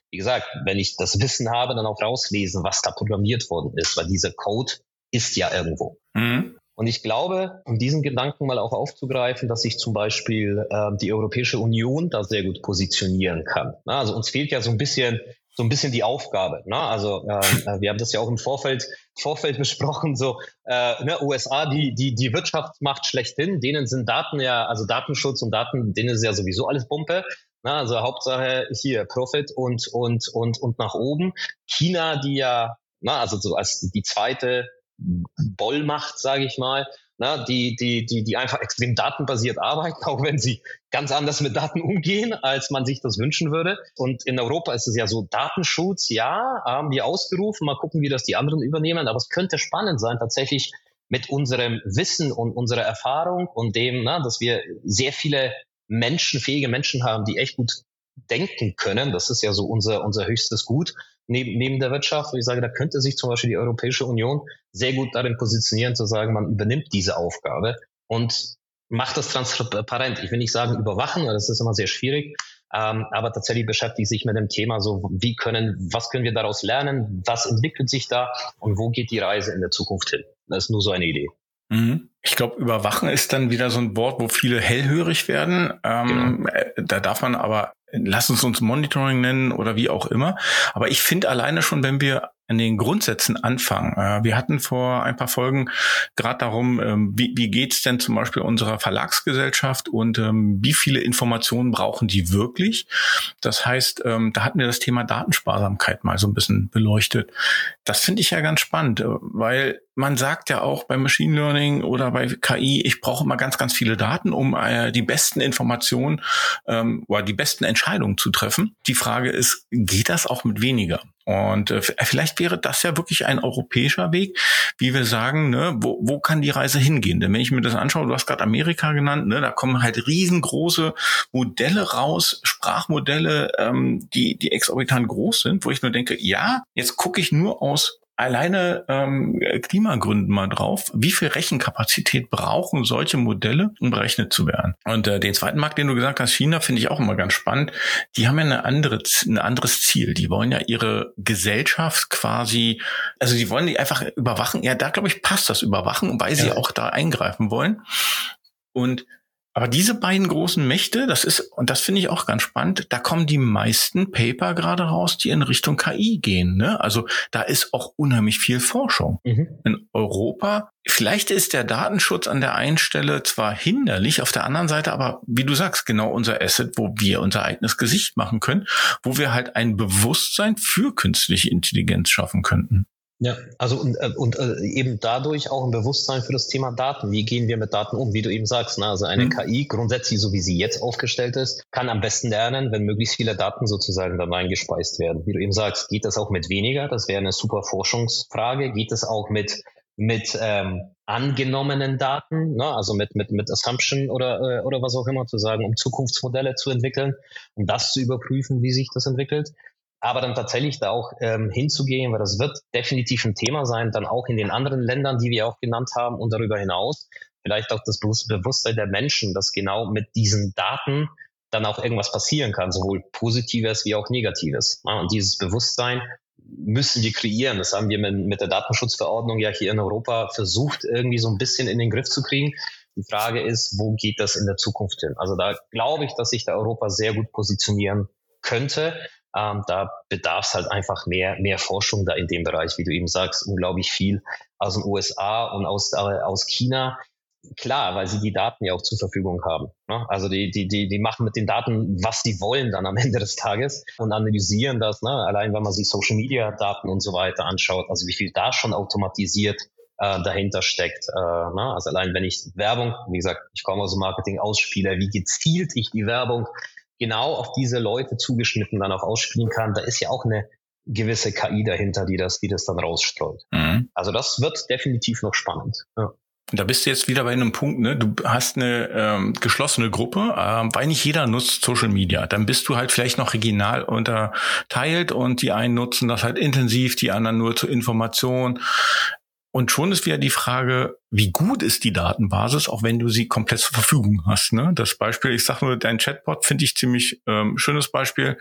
wie gesagt, wenn ich das Wissen habe, dann auch rauslesen, was da programmiert worden ist, weil dieser Code ist ja irgendwo. Mhm. Und ich glaube, um diesen Gedanken mal auch aufzugreifen, dass sich zum Beispiel äh, die Europäische Union da sehr gut positionieren kann. Also uns fehlt ja so ein bisschen so ein bisschen die Aufgabe. Ne? Also ähm, äh, wir haben das ja auch im Vorfeld, Vorfeld besprochen, so äh, ne, USA, die, die, die Wirtschaftsmacht schlechthin, denen sind Daten ja, also Datenschutz und Daten, denen ist ja sowieso alles Pumpe. Ne? Also Hauptsache hier Profit und, und, und, und nach oben. China, die ja, na, also so als die zweite Bollmacht, sage ich mal, na, die, die, die, die einfach extrem datenbasiert arbeiten, auch wenn sie ganz anders mit Daten umgehen, als man sich das wünschen würde. Und in Europa ist es ja so, Datenschutz, ja, haben wir ausgerufen, mal gucken, wie das die anderen übernehmen, aber es könnte spannend sein, tatsächlich mit unserem Wissen und unserer Erfahrung und dem, na, dass wir sehr viele Menschen, fähige Menschen haben, die echt gut denken können. Das ist ja so unser, unser höchstes Gut neben, neben der Wirtschaft, wo ich sage, da könnte sich zum Beispiel die Europäische Union sehr gut darin positionieren, zu sagen, man übernimmt diese Aufgabe und macht das transparent. Ich will nicht sagen überwachen, das ist immer sehr schwierig, ähm, aber tatsächlich beschäftigt sich mit dem Thema so, wie können, was können wir daraus lernen, was entwickelt sich da und wo geht die Reise in der Zukunft hin? Das ist nur so eine Idee. Mhm. Ich glaube, überwachen ist dann wieder so ein Wort, wo viele hellhörig werden. Ähm, genau. Äh, da darf man aber, lass uns uns Monitoring nennen oder wie auch immer. Aber ich finde alleine schon, wenn wir an den Grundsätzen anfangen. Äh, wir hatten vor ein paar Folgen gerade darum, ähm, wie, wie geht's denn zum Beispiel unserer Verlagsgesellschaft und ähm, wie viele Informationen brauchen die wirklich? Das heißt, ähm, da hatten wir das Thema Datensparsamkeit mal so ein bisschen beleuchtet. Das finde ich ja ganz spannend, äh, weil man sagt ja auch beim Machine Learning oder bei KI, ich brauche immer ganz, ganz viele Daten, um äh, die besten Informationen ähm, oder die besten Entscheidungen zu treffen. Die Frage ist, geht das auch mit weniger? Und äh, vielleicht wäre das ja wirklich ein europäischer Weg, wie wir sagen, ne, wo, wo kann die Reise hingehen? Denn wenn ich mir das anschaue, du hast gerade Amerika genannt, ne, da kommen halt riesengroße Modelle raus, Sprachmodelle, ähm, die, die exorbitant groß sind, wo ich nur denke, ja, jetzt gucke ich nur aus alleine ähm, Klimagründen mal drauf, wie viel Rechenkapazität brauchen solche Modelle, um berechnet zu werden. Und äh, den zweiten Markt, den du gesagt hast, China, finde ich auch immer ganz spannend. Die haben ja eine andere, ein anderes Ziel. Die wollen ja ihre Gesellschaft quasi, also die wollen die einfach überwachen. Ja, da glaube ich passt das Überwachen, weil sie ja. auch da eingreifen wollen. Und aber diese beiden großen Mächte, das ist, und das finde ich auch ganz spannend, da kommen die meisten Paper gerade raus, die in Richtung KI gehen. Ne? Also da ist auch unheimlich viel Forschung. Mhm. In Europa, vielleicht ist der Datenschutz an der einen Stelle zwar hinderlich, auf der anderen Seite aber, wie du sagst, genau unser Asset, wo wir unser eigenes Gesicht machen können, wo wir halt ein Bewusstsein für künstliche Intelligenz schaffen könnten. Ja, also und, äh, und äh, eben dadurch auch ein Bewusstsein für das Thema Daten. Wie gehen wir mit Daten um? Wie du eben sagst, ne? also eine mhm. KI grundsätzlich, so wie sie jetzt aufgestellt ist, kann am besten lernen, wenn möglichst viele Daten sozusagen dann reingespeist werden. Wie du eben sagst, geht das auch mit weniger? Das wäre eine super Forschungsfrage. Geht es auch mit mit ähm, angenommenen Daten, ne? also mit, mit, mit Assumption oder, äh, oder was auch immer zu sagen, um Zukunftsmodelle zu entwickeln, um das zu überprüfen, wie sich das entwickelt aber dann tatsächlich da auch ähm, hinzugehen, weil das wird definitiv ein Thema sein, dann auch in den anderen Ländern, die wir auch genannt haben und darüber hinaus, vielleicht auch das Bewusstsein der Menschen, dass genau mit diesen Daten dann auch irgendwas passieren kann, sowohl Positives wie auch Negatives. Ja, und dieses Bewusstsein müssen wir kreieren. Das haben wir mit, mit der Datenschutzverordnung ja hier in Europa versucht, irgendwie so ein bisschen in den Griff zu kriegen. Die Frage ist, wo geht das in der Zukunft hin? Also da glaube ich, dass sich da Europa sehr gut positionieren könnte. Ähm, da bedarf es halt einfach mehr, mehr Forschung da in dem Bereich, wie du eben sagst, unglaublich viel aus den USA und aus, äh, aus China. Klar, weil sie die Daten ja auch zur Verfügung haben. Ne? Also die, die, die, die machen mit den Daten, was sie wollen dann am Ende des Tages und analysieren das. Ne? Allein wenn man sich Social Media Daten und so weiter anschaut, also wie viel da schon automatisiert äh, dahinter steckt. Äh, ne? Also allein wenn ich Werbung, wie gesagt, ich komme aus dem Marketing ausspiele, wie gezielt ich die Werbung genau auf diese Leute zugeschnitten dann auch ausspielen kann, da ist ja auch eine gewisse KI dahinter, die das, die das dann rausstreut. Mhm. Also das wird definitiv noch spannend. Ja. Da bist du jetzt wieder bei einem Punkt, ne? Du hast eine ähm, geschlossene Gruppe, ähm, weil nicht jeder nutzt Social Media. Dann bist du halt vielleicht noch regional unterteilt und die einen nutzen das halt intensiv, die anderen nur zur Information. Und schon ist wieder die Frage, wie gut ist die Datenbasis, auch wenn du sie komplett zur Verfügung hast. Ne? Das Beispiel, ich sage nur, dein Chatbot finde ich ziemlich ähm, schönes Beispiel,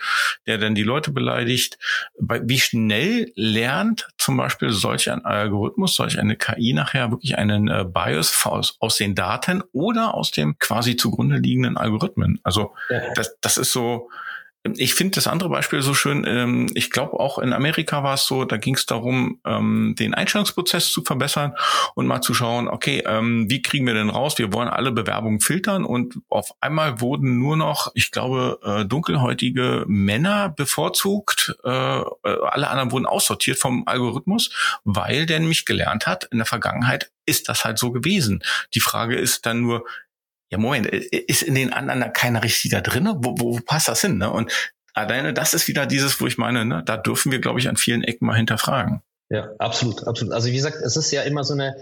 der dann die Leute beleidigt. Wie schnell lernt zum Beispiel solch ein Algorithmus, solch eine KI nachher wirklich einen äh, Bias aus, aus den Daten oder aus dem quasi zugrunde liegenden Algorithmen? Also ja. das, das ist so, ich finde das andere Beispiel so schön. Ähm, ich glaube, auch in Amerika war es so, da ging es darum, ähm, den Einstellungsprozess zu verbessern und mal zu schauen, okay, ähm, wie kriegen wir denn raus? Wir wollen alle Bewerbungen filtern und auf einmal wurden nur noch, ich glaube, äh, dunkelhäutige Männer bevorzugt. Äh, alle anderen wurden aussortiert vom Algorithmus, weil der nämlich gelernt hat, in der Vergangenheit ist das halt so gewesen. Die Frage ist dann nur, ja Moment, ist in den anderen da keiner richtig da drin? Wo, wo, wo passt das hin? Ne? Und alleine das ist wieder dieses, wo ich meine, ne, da dürfen wir, glaube ich, an vielen Ecken mal hinterfragen. Ja, absolut, absolut. Also wie gesagt, es ist ja immer so eine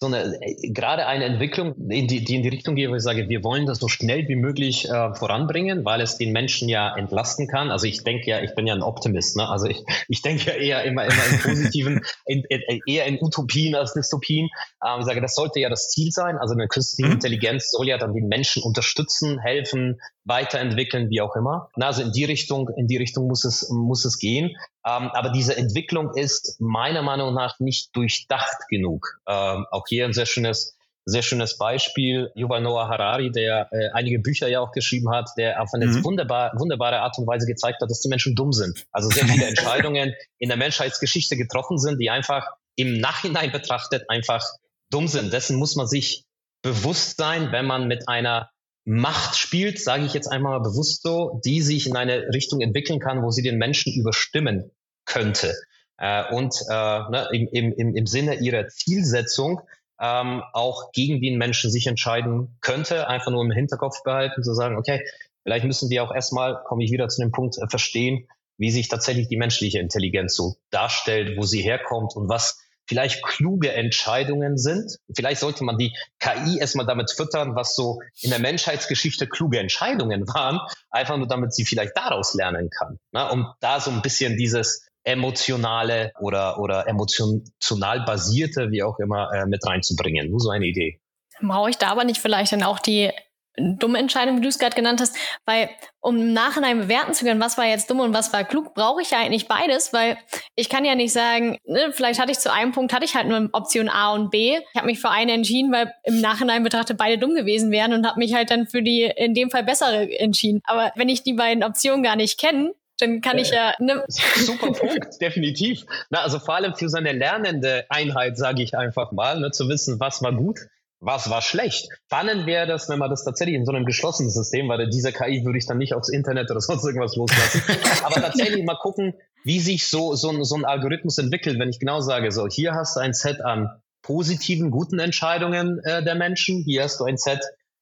so eine, äh, gerade eine Entwicklung, die, die in die Richtung geht, wo ich sage, wir wollen das so schnell wie möglich äh, voranbringen, weil es den Menschen ja entlasten kann. Also ich denke ja, ich bin ja ein Optimist, ne? Also ich, ich denke ja eher immer, immer in positiven, in, in, eher in Utopien als Dystopien. Ähm, ich sage, das sollte ja das Ziel sein. Also eine künstliche mhm. Intelligenz soll ja dann den Menschen unterstützen, helfen, weiterentwickeln, wie auch immer. Na, also in die Richtung, in die Richtung muss es, muss es gehen. Ähm, aber diese Entwicklung ist meiner Meinung nach nicht durchdacht genug. Ähm, auch hier ein sehr schönes sehr schönes Beispiel. Yuval Noah Harari, der äh, einige Bücher ja auch geschrieben hat, der auf eine mhm. wunderbar, wunderbare Art und Weise gezeigt hat, dass die Menschen dumm sind. Also sehr viele Entscheidungen in der Menschheitsgeschichte getroffen sind, die einfach im Nachhinein betrachtet einfach dumm sind. Dessen muss man sich bewusst sein, wenn man mit einer Macht spielt, sage ich jetzt einmal bewusst so, die sich in eine Richtung entwickeln kann, wo sie den Menschen überstimmen könnte. Äh, und äh, ne, im, im, im Sinne ihrer Zielsetzung ähm, auch gegen den Menschen sich entscheiden könnte, einfach nur im Hinterkopf behalten, zu sagen, okay, vielleicht müssen wir auch erstmal, komme ich wieder zu dem Punkt, äh, verstehen, wie sich tatsächlich die menschliche Intelligenz so darstellt, wo sie herkommt und was vielleicht kluge Entscheidungen sind. Vielleicht sollte man die KI erstmal damit füttern, was so in der Menschheitsgeschichte kluge Entscheidungen waren, einfach nur damit sie vielleicht daraus lernen kann. Ne? Um da so ein bisschen dieses emotionale oder, oder emotional basierte, wie auch immer, äh, mit reinzubringen. Nur so eine Idee. Brauche ich da aber nicht vielleicht dann auch die dumme Entscheidung, wie du es gerade genannt hast, weil um im Nachhinein bewerten zu können, was war jetzt dumm und was war klug, brauche ich ja eigentlich beides, weil ich kann ja nicht sagen, ne, vielleicht hatte ich zu einem Punkt, hatte ich halt nur Option A und B. Ich habe mich für eine entschieden, weil im Nachhinein betrachtet beide dumm gewesen wären und habe mich halt dann für die in dem Fall bessere entschieden. Aber wenn ich die beiden Optionen gar nicht kenne, dann kann ich ja. Ne Super Punkt, definitiv. Na, also vor allem für seine lernende Einheit, sage ich einfach mal, ne, zu wissen, was war gut was war schlecht. Spannend wäre das, wenn man das tatsächlich in so einem geschlossenen System, weil diese KI würde ich dann nicht aufs Internet oder sonst irgendwas loslassen. Aber tatsächlich mal gucken, wie sich so, so, so ein Algorithmus entwickelt, wenn ich genau sage, so, hier hast du ein Set an positiven, guten Entscheidungen äh, der Menschen, hier hast du ein Set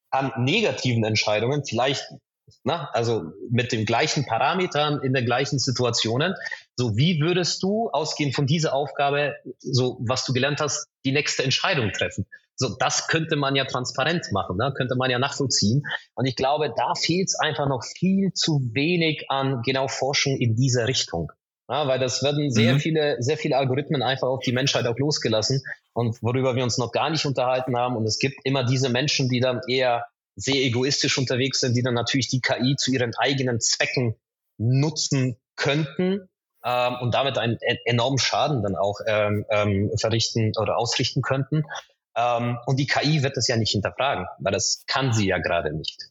an negativen Entscheidungen, vielleicht, na, also mit den gleichen Parametern in den gleichen Situationen. So, wie würdest du ausgehend von dieser Aufgabe, so was du gelernt hast, die nächste Entscheidung treffen? So, das könnte man ja transparent machen, ne? könnte man ja nachvollziehen. Und ich glaube, da fehlt es einfach noch viel zu wenig an genau Forschung in dieser Richtung. Ja, weil das werden sehr mhm. viele, sehr viele Algorithmen einfach auf die Menschheit auch losgelassen und worüber wir uns noch gar nicht unterhalten haben. Und es gibt immer diese Menschen, die dann eher sehr egoistisch unterwegs sind, die dann natürlich die KI zu ihren eigenen Zwecken nutzen könnten ähm, und damit einen enormen Schaden dann auch ähm, ähm, verrichten oder ausrichten könnten. Ähm, und die KI wird das ja nicht hinterfragen, weil das kann sie ja gerade nicht.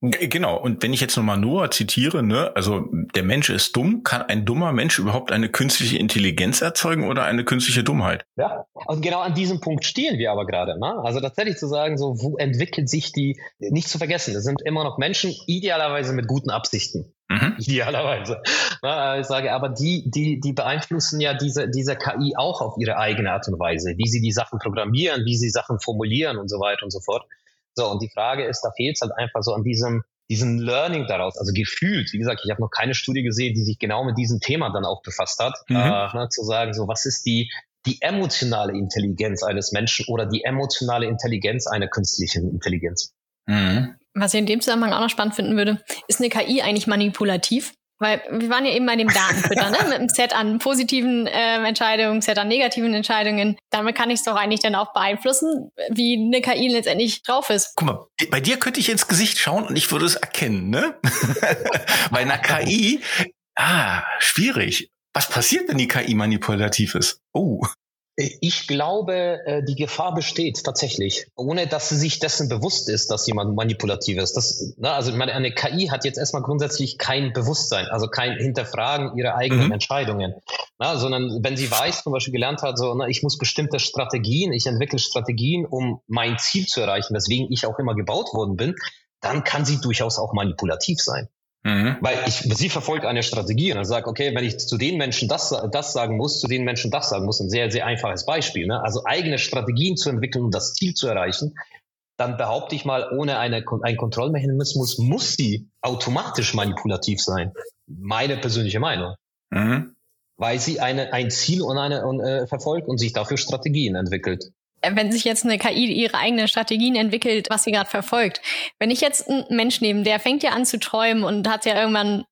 Genau, und wenn ich jetzt nochmal Noah zitiere, ne, also der Mensch ist dumm, kann ein dummer Mensch überhaupt eine künstliche Intelligenz erzeugen oder eine künstliche Dummheit? Ja, und genau an diesem Punkt stehen wir aber gerade. Ne? Also tatsächlich zu sagen, so wo entwickelt sich die, nicht zu vergessen, es sind immer noch Menschen, idealerweise mit guten Absichten. Mhm. Idealerweise. Na, ich sage, aber die, die, die beeinflussen ja diese, diese KI auch auf ihre eigene Art und Weise, wie sie die Sachen programmieren, wie sie Sachen formulieren und so weiter und so fort. So, und die Frage ist, da fehlt es halt einfach so an diesem, diesem Learning daraus, also gefühlt, wie gesagt, ich habe noch keine Studie gesehen, die sich genau mit diesem Thema dann auch befasst hat, mhm. äh, ne, zu sagen, so was ist die, die emotionale Intelligenz eines Menschen oder die emotionale Intelligenz einer künstlichen Intelligenz. Mhm. Was ich in dem Zusammenhang auch noch spannend finden würde, ist eine KI eigentlich manipulativ? Weil wir waren ja eben bei dem Datenfütter, ne? mit einem Set an positiven äh, Entscheidungen, Set an negativen Entscheidungen. Damit kann ich es doch eigentlich dann auch beeinflussen, wie eine KI letztendlich drauf ist. Guck mal, bei dir könnte ich ins Gesicht schauen und ich würde es erkennen, ne? bei einer KI, ah, schwierig. Was passiert, wenn die KI manipulativ ist? Oh. Ich glaube, äh, die Gefahr besteht tatsächlich, ohne dass sie sich dessen bewusst ist, dass jemand manipulativ ist. Das, na, also meine, eine KI hat jetzt erstmal grundsätzlich kein Bewusstsein, also kein Hinterfragen ihrer eigenen mhm. Entscheidungen, na, sondern wenn sie weiß, zum Beispiel gelernt hat, so, na, ich muss bestimmte Strategien, ich entwickle Strategien, um mein Ziel zu erreichen, weswegen ich auch immer gebaut worden bin, dann kann sie durchaus auch manipulativ sein. Mhm. Weil ich, sie verfolgt eine Strategie und sagt, okay, wenn ich zu den Menschen das, das sagen muss, zu den Menschen das sagen muss, ein sehr, sehr einfaches Beispiel. Ne? Also eigene Strategien zu entwickeln, um das Ziel zu erreichen, dann behaupte ich mal, ohne eine, einen Kontrollmechanismus muss sie automatisch manipulativ sein. Meine persönliche Meinung. Mhm. Weil sie eine, ein Ziel und eine, und, äh, verfolgt und sich dafür Strategien entwickelt. Wenn sich jetzt eine KI ihre eigenen Strategien entwickelt, was sie gerade verfolgt. Wenn ich jetzt einen Mensch nehme, der fängt ja an zu träumen und hat ja irgendwann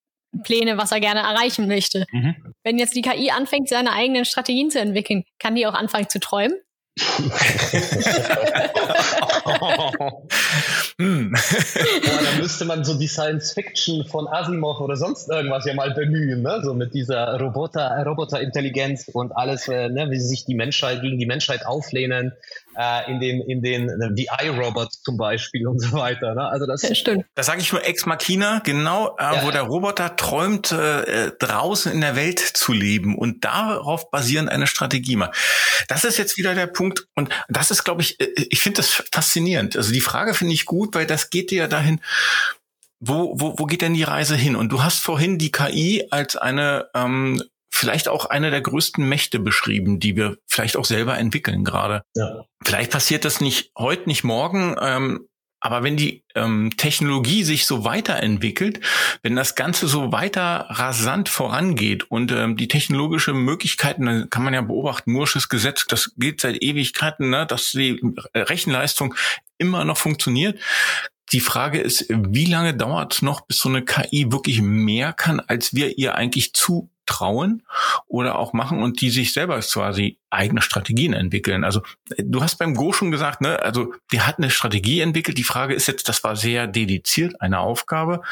Pläne, was er gerne erreichen möchte. Mhm. Wenn jetzt die KI anfängt, seine eigenen Strategien zu entwickeln, kann die auch anfangen zu träumen? hm. Boah, da müsste man so die Science Fiction von Asimov oder sonst irgendwas ja mal bemühen, ne? So mit dieser Roboter, Roboterintelligenz und alles, äh, ne? wie sich die Menschheit gegen die Menschheit auflehnen, äh, in den, in den, die iRobot zum Beispiel und so weiter. Ne? Also das, ja, stimmt. Das sage ich nur Ex Machina, genau, äh, ja, wo ja. der Roboter träumt, äh, draußen in der Welt zu leben und darauf basierend eine Strategie macht. Das ist jetzt wieder der Punkt und das ist, glaube ich, äh, ich finde das faszinierend. Also die Frage finde ich gut, weil das geht dir ja dahin, wo, wo, wo geht denn die Reise hin? Und du hast vorhin die KI als eine ähm, vielleicht auch eine der größten Mächte beschrieben, die wir vielleicht auch selber entwickeln gerade. Ja. Vielleicht passiert das nicht heute, nicht morgen. Ähm, aber wenn die ähm, Technologie sich so weiterentwickelt, wenn das Ganze so weiter rasant vorangeht und ähm, die technologische Möglichkeiten, dann kann man ja beobachten, Mursches Gesetz, das gilt seit Ewigkeiten, ne, dass die Rechenleistung immer noch funktioniert. Die Frage ist, wie lange dauert es noch, bis so eine KI wirklich mehr kann, als wir ihr eigentlich zu trauen oder auch machen und die sich selber quasi eigene Strategien entwickeln. Also du hast beim Go schon gesagt, ne, also die hat eine Strategie entwickelt. Die Frage ist jetzt, das war sehr dediziert, eine Aufgabe.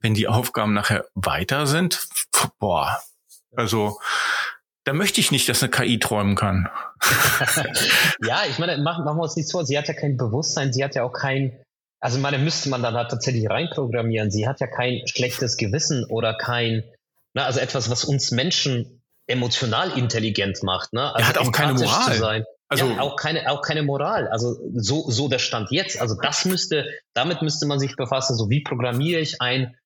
Wenn die Aufgaben nachher weiter sind, boah, also da möchte ich nicht, dass eine KI träumen kann. ja, ich meine, machen, machen wir uns nichts vor. Sie hat ja kein Bewusstsein, sie hat ja auch kein, also meine, müsste man dann halt tatsächlich reinprogrammieren. Sie hat ja kein schlechtes Gewissen oder kein, Ne? Also etwas, was uns Menschen emotional intelligent macht. Ne? Also er hat auch keine Moral. Also ja, auch keine, auch keine Moral. Also so, so der Stand jetzt. Also das müsste, damit müsste man sich befassen. So wie programmiere ich ein,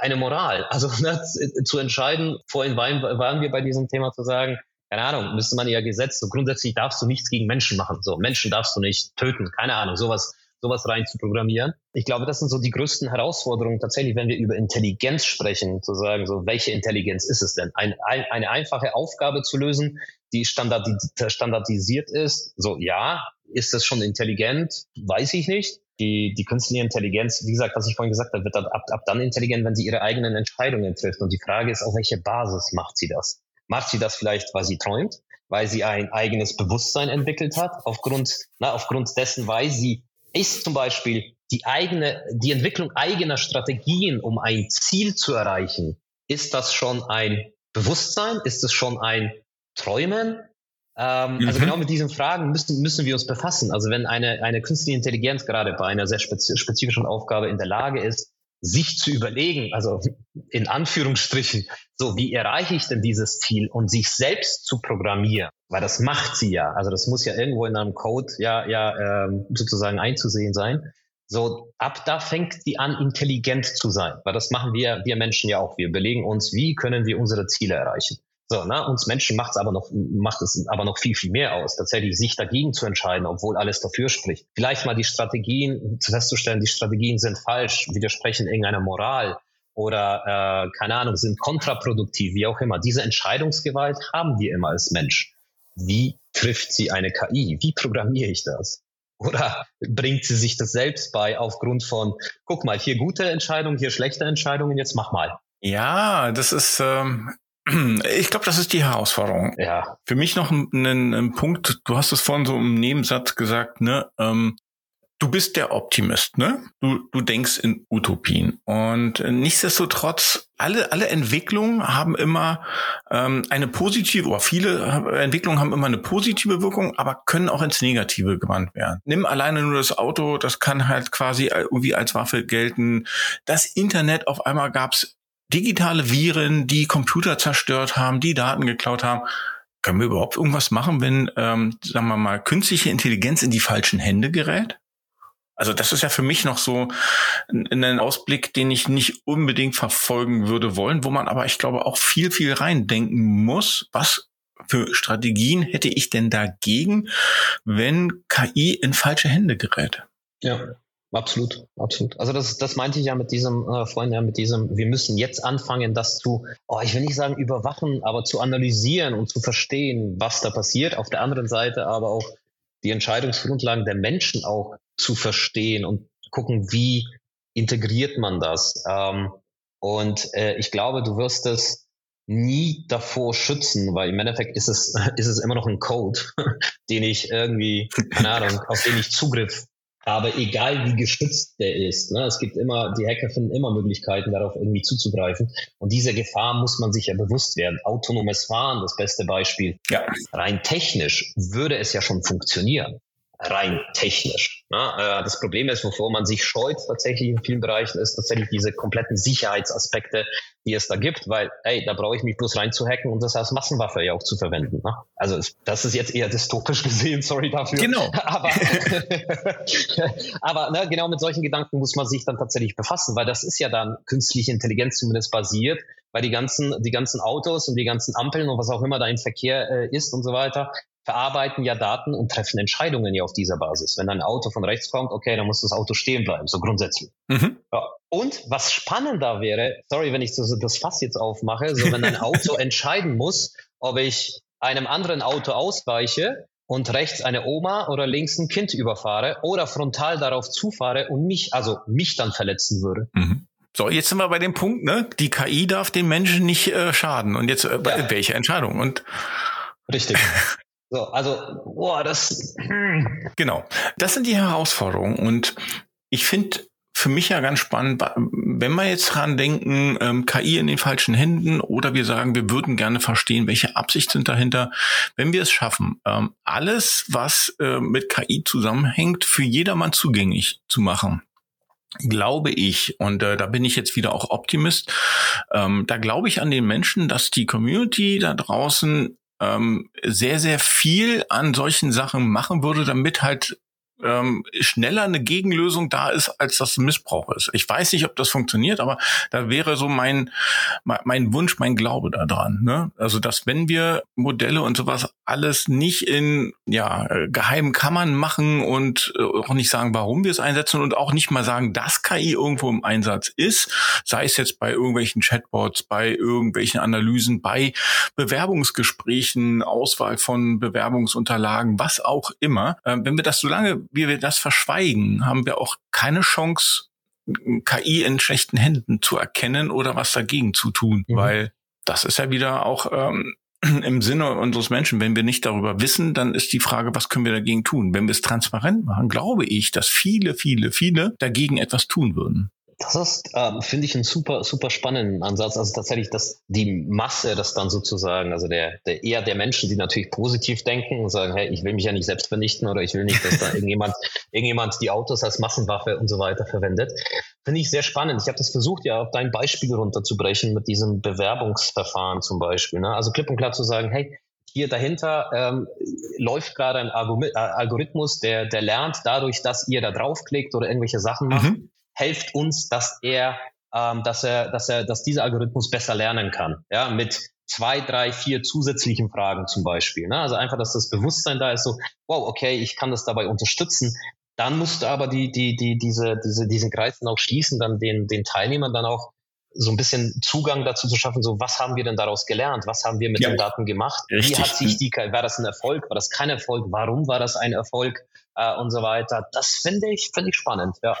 eine Moral? Also ne, zu entscheiden. Vorhin waren, waren wir bei diesem Thema zu sagen, keine Ahnung, müsste man ja Gesetz. So grundsätzlich darfst du nichts gegen Menschen machen. So Menschen darfst du nicht töten. Keine Ahnung, sowas sowas rein zu programmieren. Ich glaube, das sind so die größten Herausforderungen tatsächlich, wenn wir über Intelligenz sprechen, zu sagen, so welche Intelligenz ist es denn? Ein, ein, eine einfache Aufgabe zu lösen, die standardis standardisiert ist. So, ja, ist das schon intelligent? Weiß ich nicht. Die, die künstliche Intelligenz, wie gesagt, was ich vorhin gesagt habe, wird ab, ab dann intelligent, wenn sie ihre eigenen Entscheidungen trifft. Und die Frage ist, auf welche Basis macht sie das? Macht sie das vielleicht, weil sie träumt? weil sie ein eigenes Bewusstsein entwickelt hat, aufgrund, na, aufgrund dessen, weil sie ist zum Beispiel die eigene, die Entwicklung eigener Strategien, um ein Ziel zu erreichen. Ist das schon ein Bewusstsein? Ist es schon ein Träumen? Ähm, mhm. Also genau mit diesen Fragen müssen, müssen wir uns befassen. Also wenn eine, eine künstliche Intelligenz gerade bei einer sehr spezifischen Aufgabe in der Lage ist, sich zu überlegen, also in Anführungsstrichen, so wie erreiche ich denn dieses Ziel und sich selbst zu programmieren, weil das macht sie ja, also das muss ja irgendwo in einem Code ja ja ähm, sozusagen einzusehen sein. So ab da fängt sie an, intelligent zu sein, weil das machen wir wir Menschen ja auch. Wir überlegen uns, wie können wir unsere Ziele erreichen. So, ne, uns Menschen macht es aber noch, macht es aber noch viel, viel mehr aus, tatsächlich sich dagegen zu entscheiden, obwohl alles dafür spricht. Vielleicht mal die Strategien festzustellen, die Strategien sind falsch, widersprechen irgendeiner Moral oder, äh, keine Ahnung, sind kontraproduktiv, wie auch immer. Diese Entscheidungsgewalt haben wir immer als Mensch. Wie trifft sie eine KI? Wie programmiere ich das? Oder bringt sie sich das selbst bei aufgrund von, guck mal, hier gute Entscheidungen, hier schlechte Entscheidungen, jetzt mach mal. Ja, das ist, ähm, ich glaube, das ist die Herausforderung. Ja. Für mich noch ein, ein, ein, Punkt, du hast es vorhin so im Nebensatz gesagt, ne? Ähm, du bist der Optimist, ne? Du, du denkst in Utopien. Und nichtsdestotrotz, alle, alle Entwicklungen haben immer ähm, eine positive, oder viele Entwicklungen haben immer eine positive Wirkung, aber können auch ins Negative gewandt werden. Nimm alleine nur das Auto, das kann halt quasi irgendwie als Waffe gelten. Das Internet, auf einmal gab's digitale Viren, die Computer zerstört haben, die Daten geklaut haben. Können wir überhaupt irgendwas machen, wenn, ähm, sagen wir mal, künstliche Intelligenz in die falschen Hände gerät? Also das ist ja für mich noch so ein Ausblick, den ich nicht unbedingt verfolgen würde wollen, wo man aber, ich glaube, auch viel, viel reindenken muss. Was für Strategien hätte ich denn dagegen, wenn KI in falsche Hände gerät? Ja, Absolut, absolut. Also das, das meinte ich ja mit diesem, äh, vorhin ja mit diesem, wir müssen jetzt anfangen, das zu, oh, ich will nicht sagen überwachen, aber zu analysieren und zu verstehen, was da passiert. Auf der anderen Seite aber auch die Entscheidungsgrundlagen der Menschen auch zu verstehen und gucken, wie integriert man das. Ähm, und äh, ich glaube, du wirst es nie davor schützen, weil im Endeffekt ist es, ist es immer noch ein Code, den ich irgendwie, keine Ahnung, auf den ich Zugriff habe, egal wie geschützt der ist. Ne? Es gibt immer, die Hacker finden immer Möglichkeiten, darauf irgendwie zuzugreifen. Und diese Gefahr muss man sich ja bewusst werden. Autonomes Fahren, das beste Beispiel. Ja. Rein technisch würde es ja schon funktionieren rein technisch. Ne? Äh, das Problem ist, wovor man sich scheut tatsächlich in vielen Bereichen, ist tatsächlich diese kompletten Sicherheitsaspekte, die es da gibt, weil, hey, da brauche ich mich bloß rein zu hacken und das als Massenwaffe ja auch zu verwenden. Ne? Also das ist jetzt eher dystopisch gesehen, sorry dafür. Genau. Aber, aber ne, genau mit solchen Gedanken muss man sich dann tatsächlich befassen, weil das ist ja dann künstliche Intelligenz zumindest basiert, weil die ganzen, die ganzen Autos und die ganzen Ampeln und was auch immer da im Verkehr äh, ist und so weiter, verarbeiten ja Daten und treffen Entscheidungen ja auf dieser Basis. Wenn ein Auto von rechts kommt, okay, dann muss das Auto stehen bleiben, so grundsätzlich. Mhm. Ja. Und was spannender wäre, sorry, wenn ich das, das Fass jetzt aufmache, so wenn ein Auto entscheiden muss, ob ich einem anderen Auto ausweiche und rechts eine Oma oder links ein Kind überfahre oder frontal darauf zufahre und mich, also mich dann verletzen würde. Mhm. So, jetzt sind wir bei dem Punkt, ne? Die KI darf dem Menschen nicht äh, schaden. Und jetzt äh, ja. welche Entscheidung? Und Richtig. So, also, boah, das. Hm. Genau. Das sind die Herausforderungen. Und ich finde für mich ja ganz spannend, wenn wir jetzt dran denken, ähm, KI in den falschen Händen oder wir sagen, wir würden gerne verstehen, welche Absicht sind dahinter, wenn wir es schaffen, ähm, alles, was äh, mit KI zusammenhängt, für jedermann zugänglich zu machen glaube ich, und äh, da bin ich jetzt wieder auch Optimist, ähm, da glaube ich an den Menschen, dass die Community da draußen ähm, sehr, sehr viel an solchen Sachen machen würde, damit halt ähm, schneller eine Gegenlösung da ist, als das Missbrauch ist. Ich weiß nicht, ob das funktioniert, aber da wäre so mein, mein Wunsch, mein Glaube daran. Ne? Also, dass wenn wir Modelle und sowas alles nicht in ja, geheimen Kammern machen und äh, auch nicht sagen, warum wir es einsetzen und auch nicht mal sagen, dass KI irgendwo im Einsatz ist, sei es jetzt bei irgendwelchen Chatbots, bei irgendwelchen Analysen, bei Bewerbungsgesprächen, Auswahl von Bewerbungsunterlagen, was auch immer. Äh, wenn wir das so lange wie wir das verschweigen, haben wir auch keine Chance, KI in schlechten Händen zu erkennen oder was dagegen zu tun, mhm. weil das ist ja wieder auch ähm, im Sinne unseres Menschen. Wenn wir nicht darüber wissen, dann ist die Frage, was können wir dagegen tun? Wenn wir es transparent machen, glaube ich, dass viele, viele, viele dagegen etwas tun würden. Das ist, ähm, finde ich, einen super, super spannenden Ansatz. Also tatsächlich, dass die Masse, das dann sozusagen, also der, der eher der Menschen, die natürlich positiv denken und sagen, hey, ich will mich ja nicht selbst vernichten oder ich will nicht, dass da irgendjemand, irgendjemand die Autos als Massenwaffe und so weiter verwendet. Finde ich sehr spannend. Ich habe das versucht, ja auf dein Beispiel runterzubrechen mit diesem Bewerbungsverfahren zum Beispiel. Ne? Also klipp und klar zu sagen, hey, hier dahinter ähm, läuft gerade ein äh, Algorithmus, der, der lernt dadurch, dass ihr da draufklickt oder irgendwelche Sachen macht, mhm helft uns, dass er, ähm, dass er, dass er, dass dieser Algorithmus besser lernen kann. Ja, mit zwei, drei, vier zusätzlichen Fragen zum Beispiel. Ne? Also einfach, dass das Bewusstsein da ist, so, wow, okay, ich kann das dabei unterstützen. Dann musst du aber die, die, die, diese, diese, diesen Kreis dann auch schließen, dann den, den Teilnehmern dann auch so ein bisschen Zugang dazu zu schaffen, so was haben wir denn daraus gelernt? Was haben wir mit ja, den Daten gemacht? Richtig. Wie hat sich die, war das ein Erfolg? War das kein Erfolg? Warum war das ein Erfolg? Äh, und so weiter. Das finde ich, finde ich spannend, ja.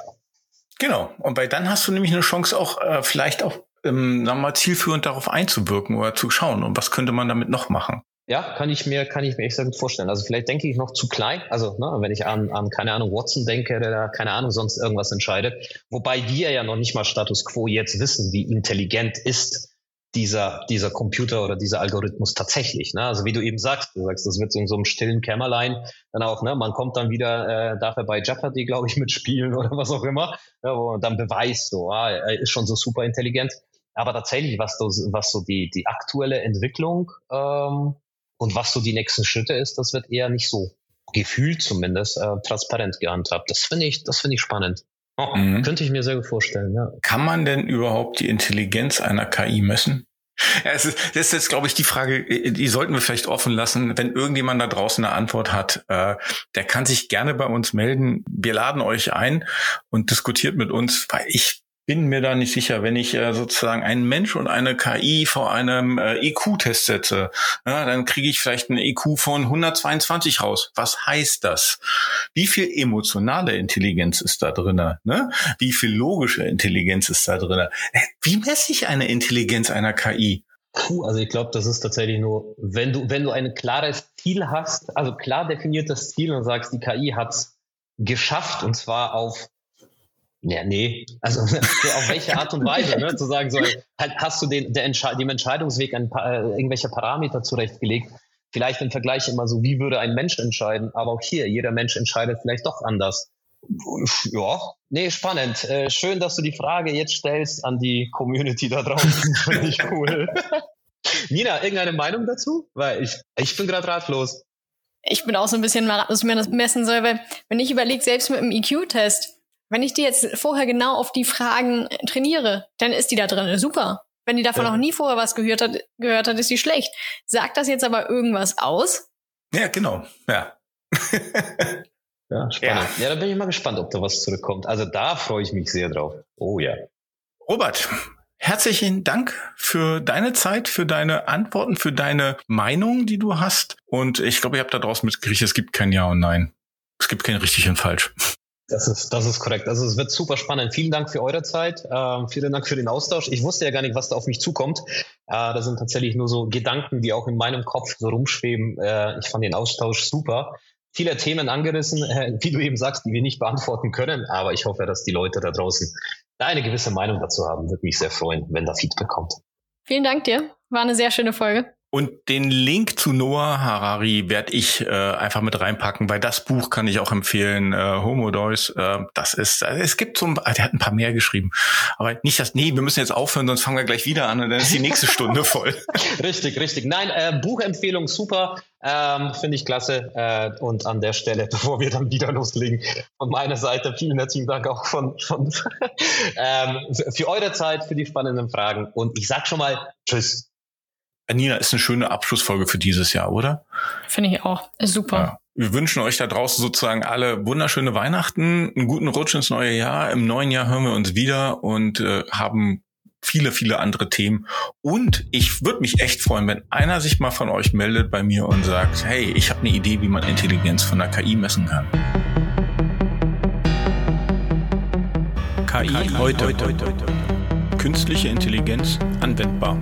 Genau. Und weil dann hast du nämlich eine Chance auch äh, vielleicht auch ähm, mal, zielführend darauf einzuwirken oder zu schauen. Und was könnte man damit noch machen? Ja, kann ich mir, kann ich mir echt sehr gut vorstellen. Also vielleicht denke ich noch zu klein. Also, ne, wenn ich an, an, keine Ahnung, Watson denke, der da, keine Ahnung, sonst irgendwas entscheidet. Wobei wir ja noch nicht mal Status Quo jetzt wissen, wie intelligent ist dieser, dieser Computer oder dieser Algorithmus tatsächlich. Ne? Also wie du eben sagst, du sagst, das wird so in so einem stillen Kämmerlein dann auch, ne, man kommt dann wieder, äh, darf er bei Jeopardy, glaube ich, mitspielen oder was auch immer, ja, wo man dann beweist, so, ah, er ist schon so super intelligent. Aber tatsächlich, was, du, was so die, die aktuelle Entwicklung ähm, und was so die nächsten Schritte ist, das wird eher nicht so gefühlt zumindest äh, transparent gehandhabt. Das finde ich, das finde ich spannend. Oh, mhm. Könnte ich mir sehr gut vorstellen, ja. Kann man denn überhaupt die Intelligenz einer KI messen? Ja, es ist, das ist jetzt, glaube ich, die Frage, die sollten wir vielleicht offen lassen. Wenn irgendjemand da draußen eine Antwort hat, äh, der kann sich gerne bei uns melden. Wir laden euch ein und diskutiert mit uns, weil ich bin mir da nicht sicher, wenn ich äh, sozusagen einen Mensch und eine KI vor einem äh, EQ-Test setze, ja, dann kriege ich vielleicht einen EQ von 122 raus. Was heißt das? Wie viel emotionale Intelligenz ist da drinne? Ne? Wie viel logische Intelligenz ist da drinne? Wie messe ich eine Intelligenz einer KI? Puh, also ich glaube, das ist tatsächlich nur, wenn du, wenn du ein klares Ziel hast, also klar definiertes Ziel und sagst, die KI hat's geschafft und zwar auf ja, nee, also auf welche Art und Weise, ne? zu sagen, so, halt, hast du den, der Entsche dem Entscheidungsweg ein paar, äh, irgendwelche Parameter zurechtgelegt, vielleicht im Vergleich immer so, wie würde ein Mensch entscheiden, aber auch hier, jeder Mensch entscheidet vielleicht doch anders. Ja, nee, spannend. Äh, schön, dass du die Frage jetzt stellst an die Community da draußen. Finde ich cool. Nina, irgendeine Meinung dazu? Weil ich, ich bin gerade ratlos. Ich bin auch so ein bisschen mal ratlos, wie man das messen soll, weil wenn ich überlege, selbst mit dem EQ-Test, wenn ich die jetzt vorher genau auf die Fragen trainiere, dann ist die da drin super. Wenn die davon ja. noch nie vorher was gehört hat, gehört hat, ist die schlecht. Sagt das jetzt aber irgendwas aus? Ja, genau. Ja. ja, spannend. Ja. ja, da bin ich mal gespannt, ob da was zurückkommt. Also da freue ich mich sehr drauf. Oh ja. Robert, Herzlichen Dank für deine Zeit, für deine Antworten, für deine Meinung, die du hast. Und ich glaube, ihr habt da draußen mitgekriegt, es gibt kein Ja und Nein. Es gibt kein richtig und falsch. Das ist, das ist korrekt. Also es wird super spannend. Vielen Dank für eure Zeit. Ähm, vielen Dank für den Austausch. Ich wusste ja gar nicht, was da auf mich zukommt. Äh, das sind tatsächlich nur so Gedanken, die auch in meinem Kopf so rumschweben. Äh, ich fand den Austausch super. Viele Themen angerissen, äh, wie du eben sagst, die wir nicht beantworten können. Aber ich hoffe, dass die Leute da draußen da eine gewisse Meinung dazu haben. Würde mich sehr freuen, wenn da Feedback kommt. Vielen Dank dir. War eine sehr schöne Folge. Und den Link zu Noah Harari werde ich äh, einfach mit reinpacken, weil das Buch kann ich auch empfehlen. Äh, Homo Deus, äh, das ist, äh, es gibt so, ein, der hat ein paar mehr geschrieben, aber nicht das. Nee, wir müssen jetzt aufhören, sonst fangen wir gleich wieder an und dann ist die nächste Stunde voll. richtig, richtig. Nein, äh, Buchempfehlung super, ähm, finde ich klasse. Äh, und an der Stelle, bevor wir dann wieder loslegen, von meiner Seite vielen herzlichen Dank auch von, von ähm, für, für eure Zeit, für die spannenden Fragen und ich sag schon mal Tschüss. Nina, ist eine schöne Abschlussfolge für dieses Jahr, oder? Finde ich auch. Ist super. Ja. Wir wünschen euch da draußen sozusagen alle wunderschöne Weihnachten, einen guten Rutsch ins neue Jahr. Im neuen Jahr hören wir uns wieder und äh, haben viele, viele andere Themen. Und ich würde mich echt freuen, wenn einer sich mal von euch meldet bei mir und sagt, hey, ich habe eine Idee, wie man Intelligenz von der KI messen kann. KI, KI heute. heute. Künstliche Intelligenz anwendbar.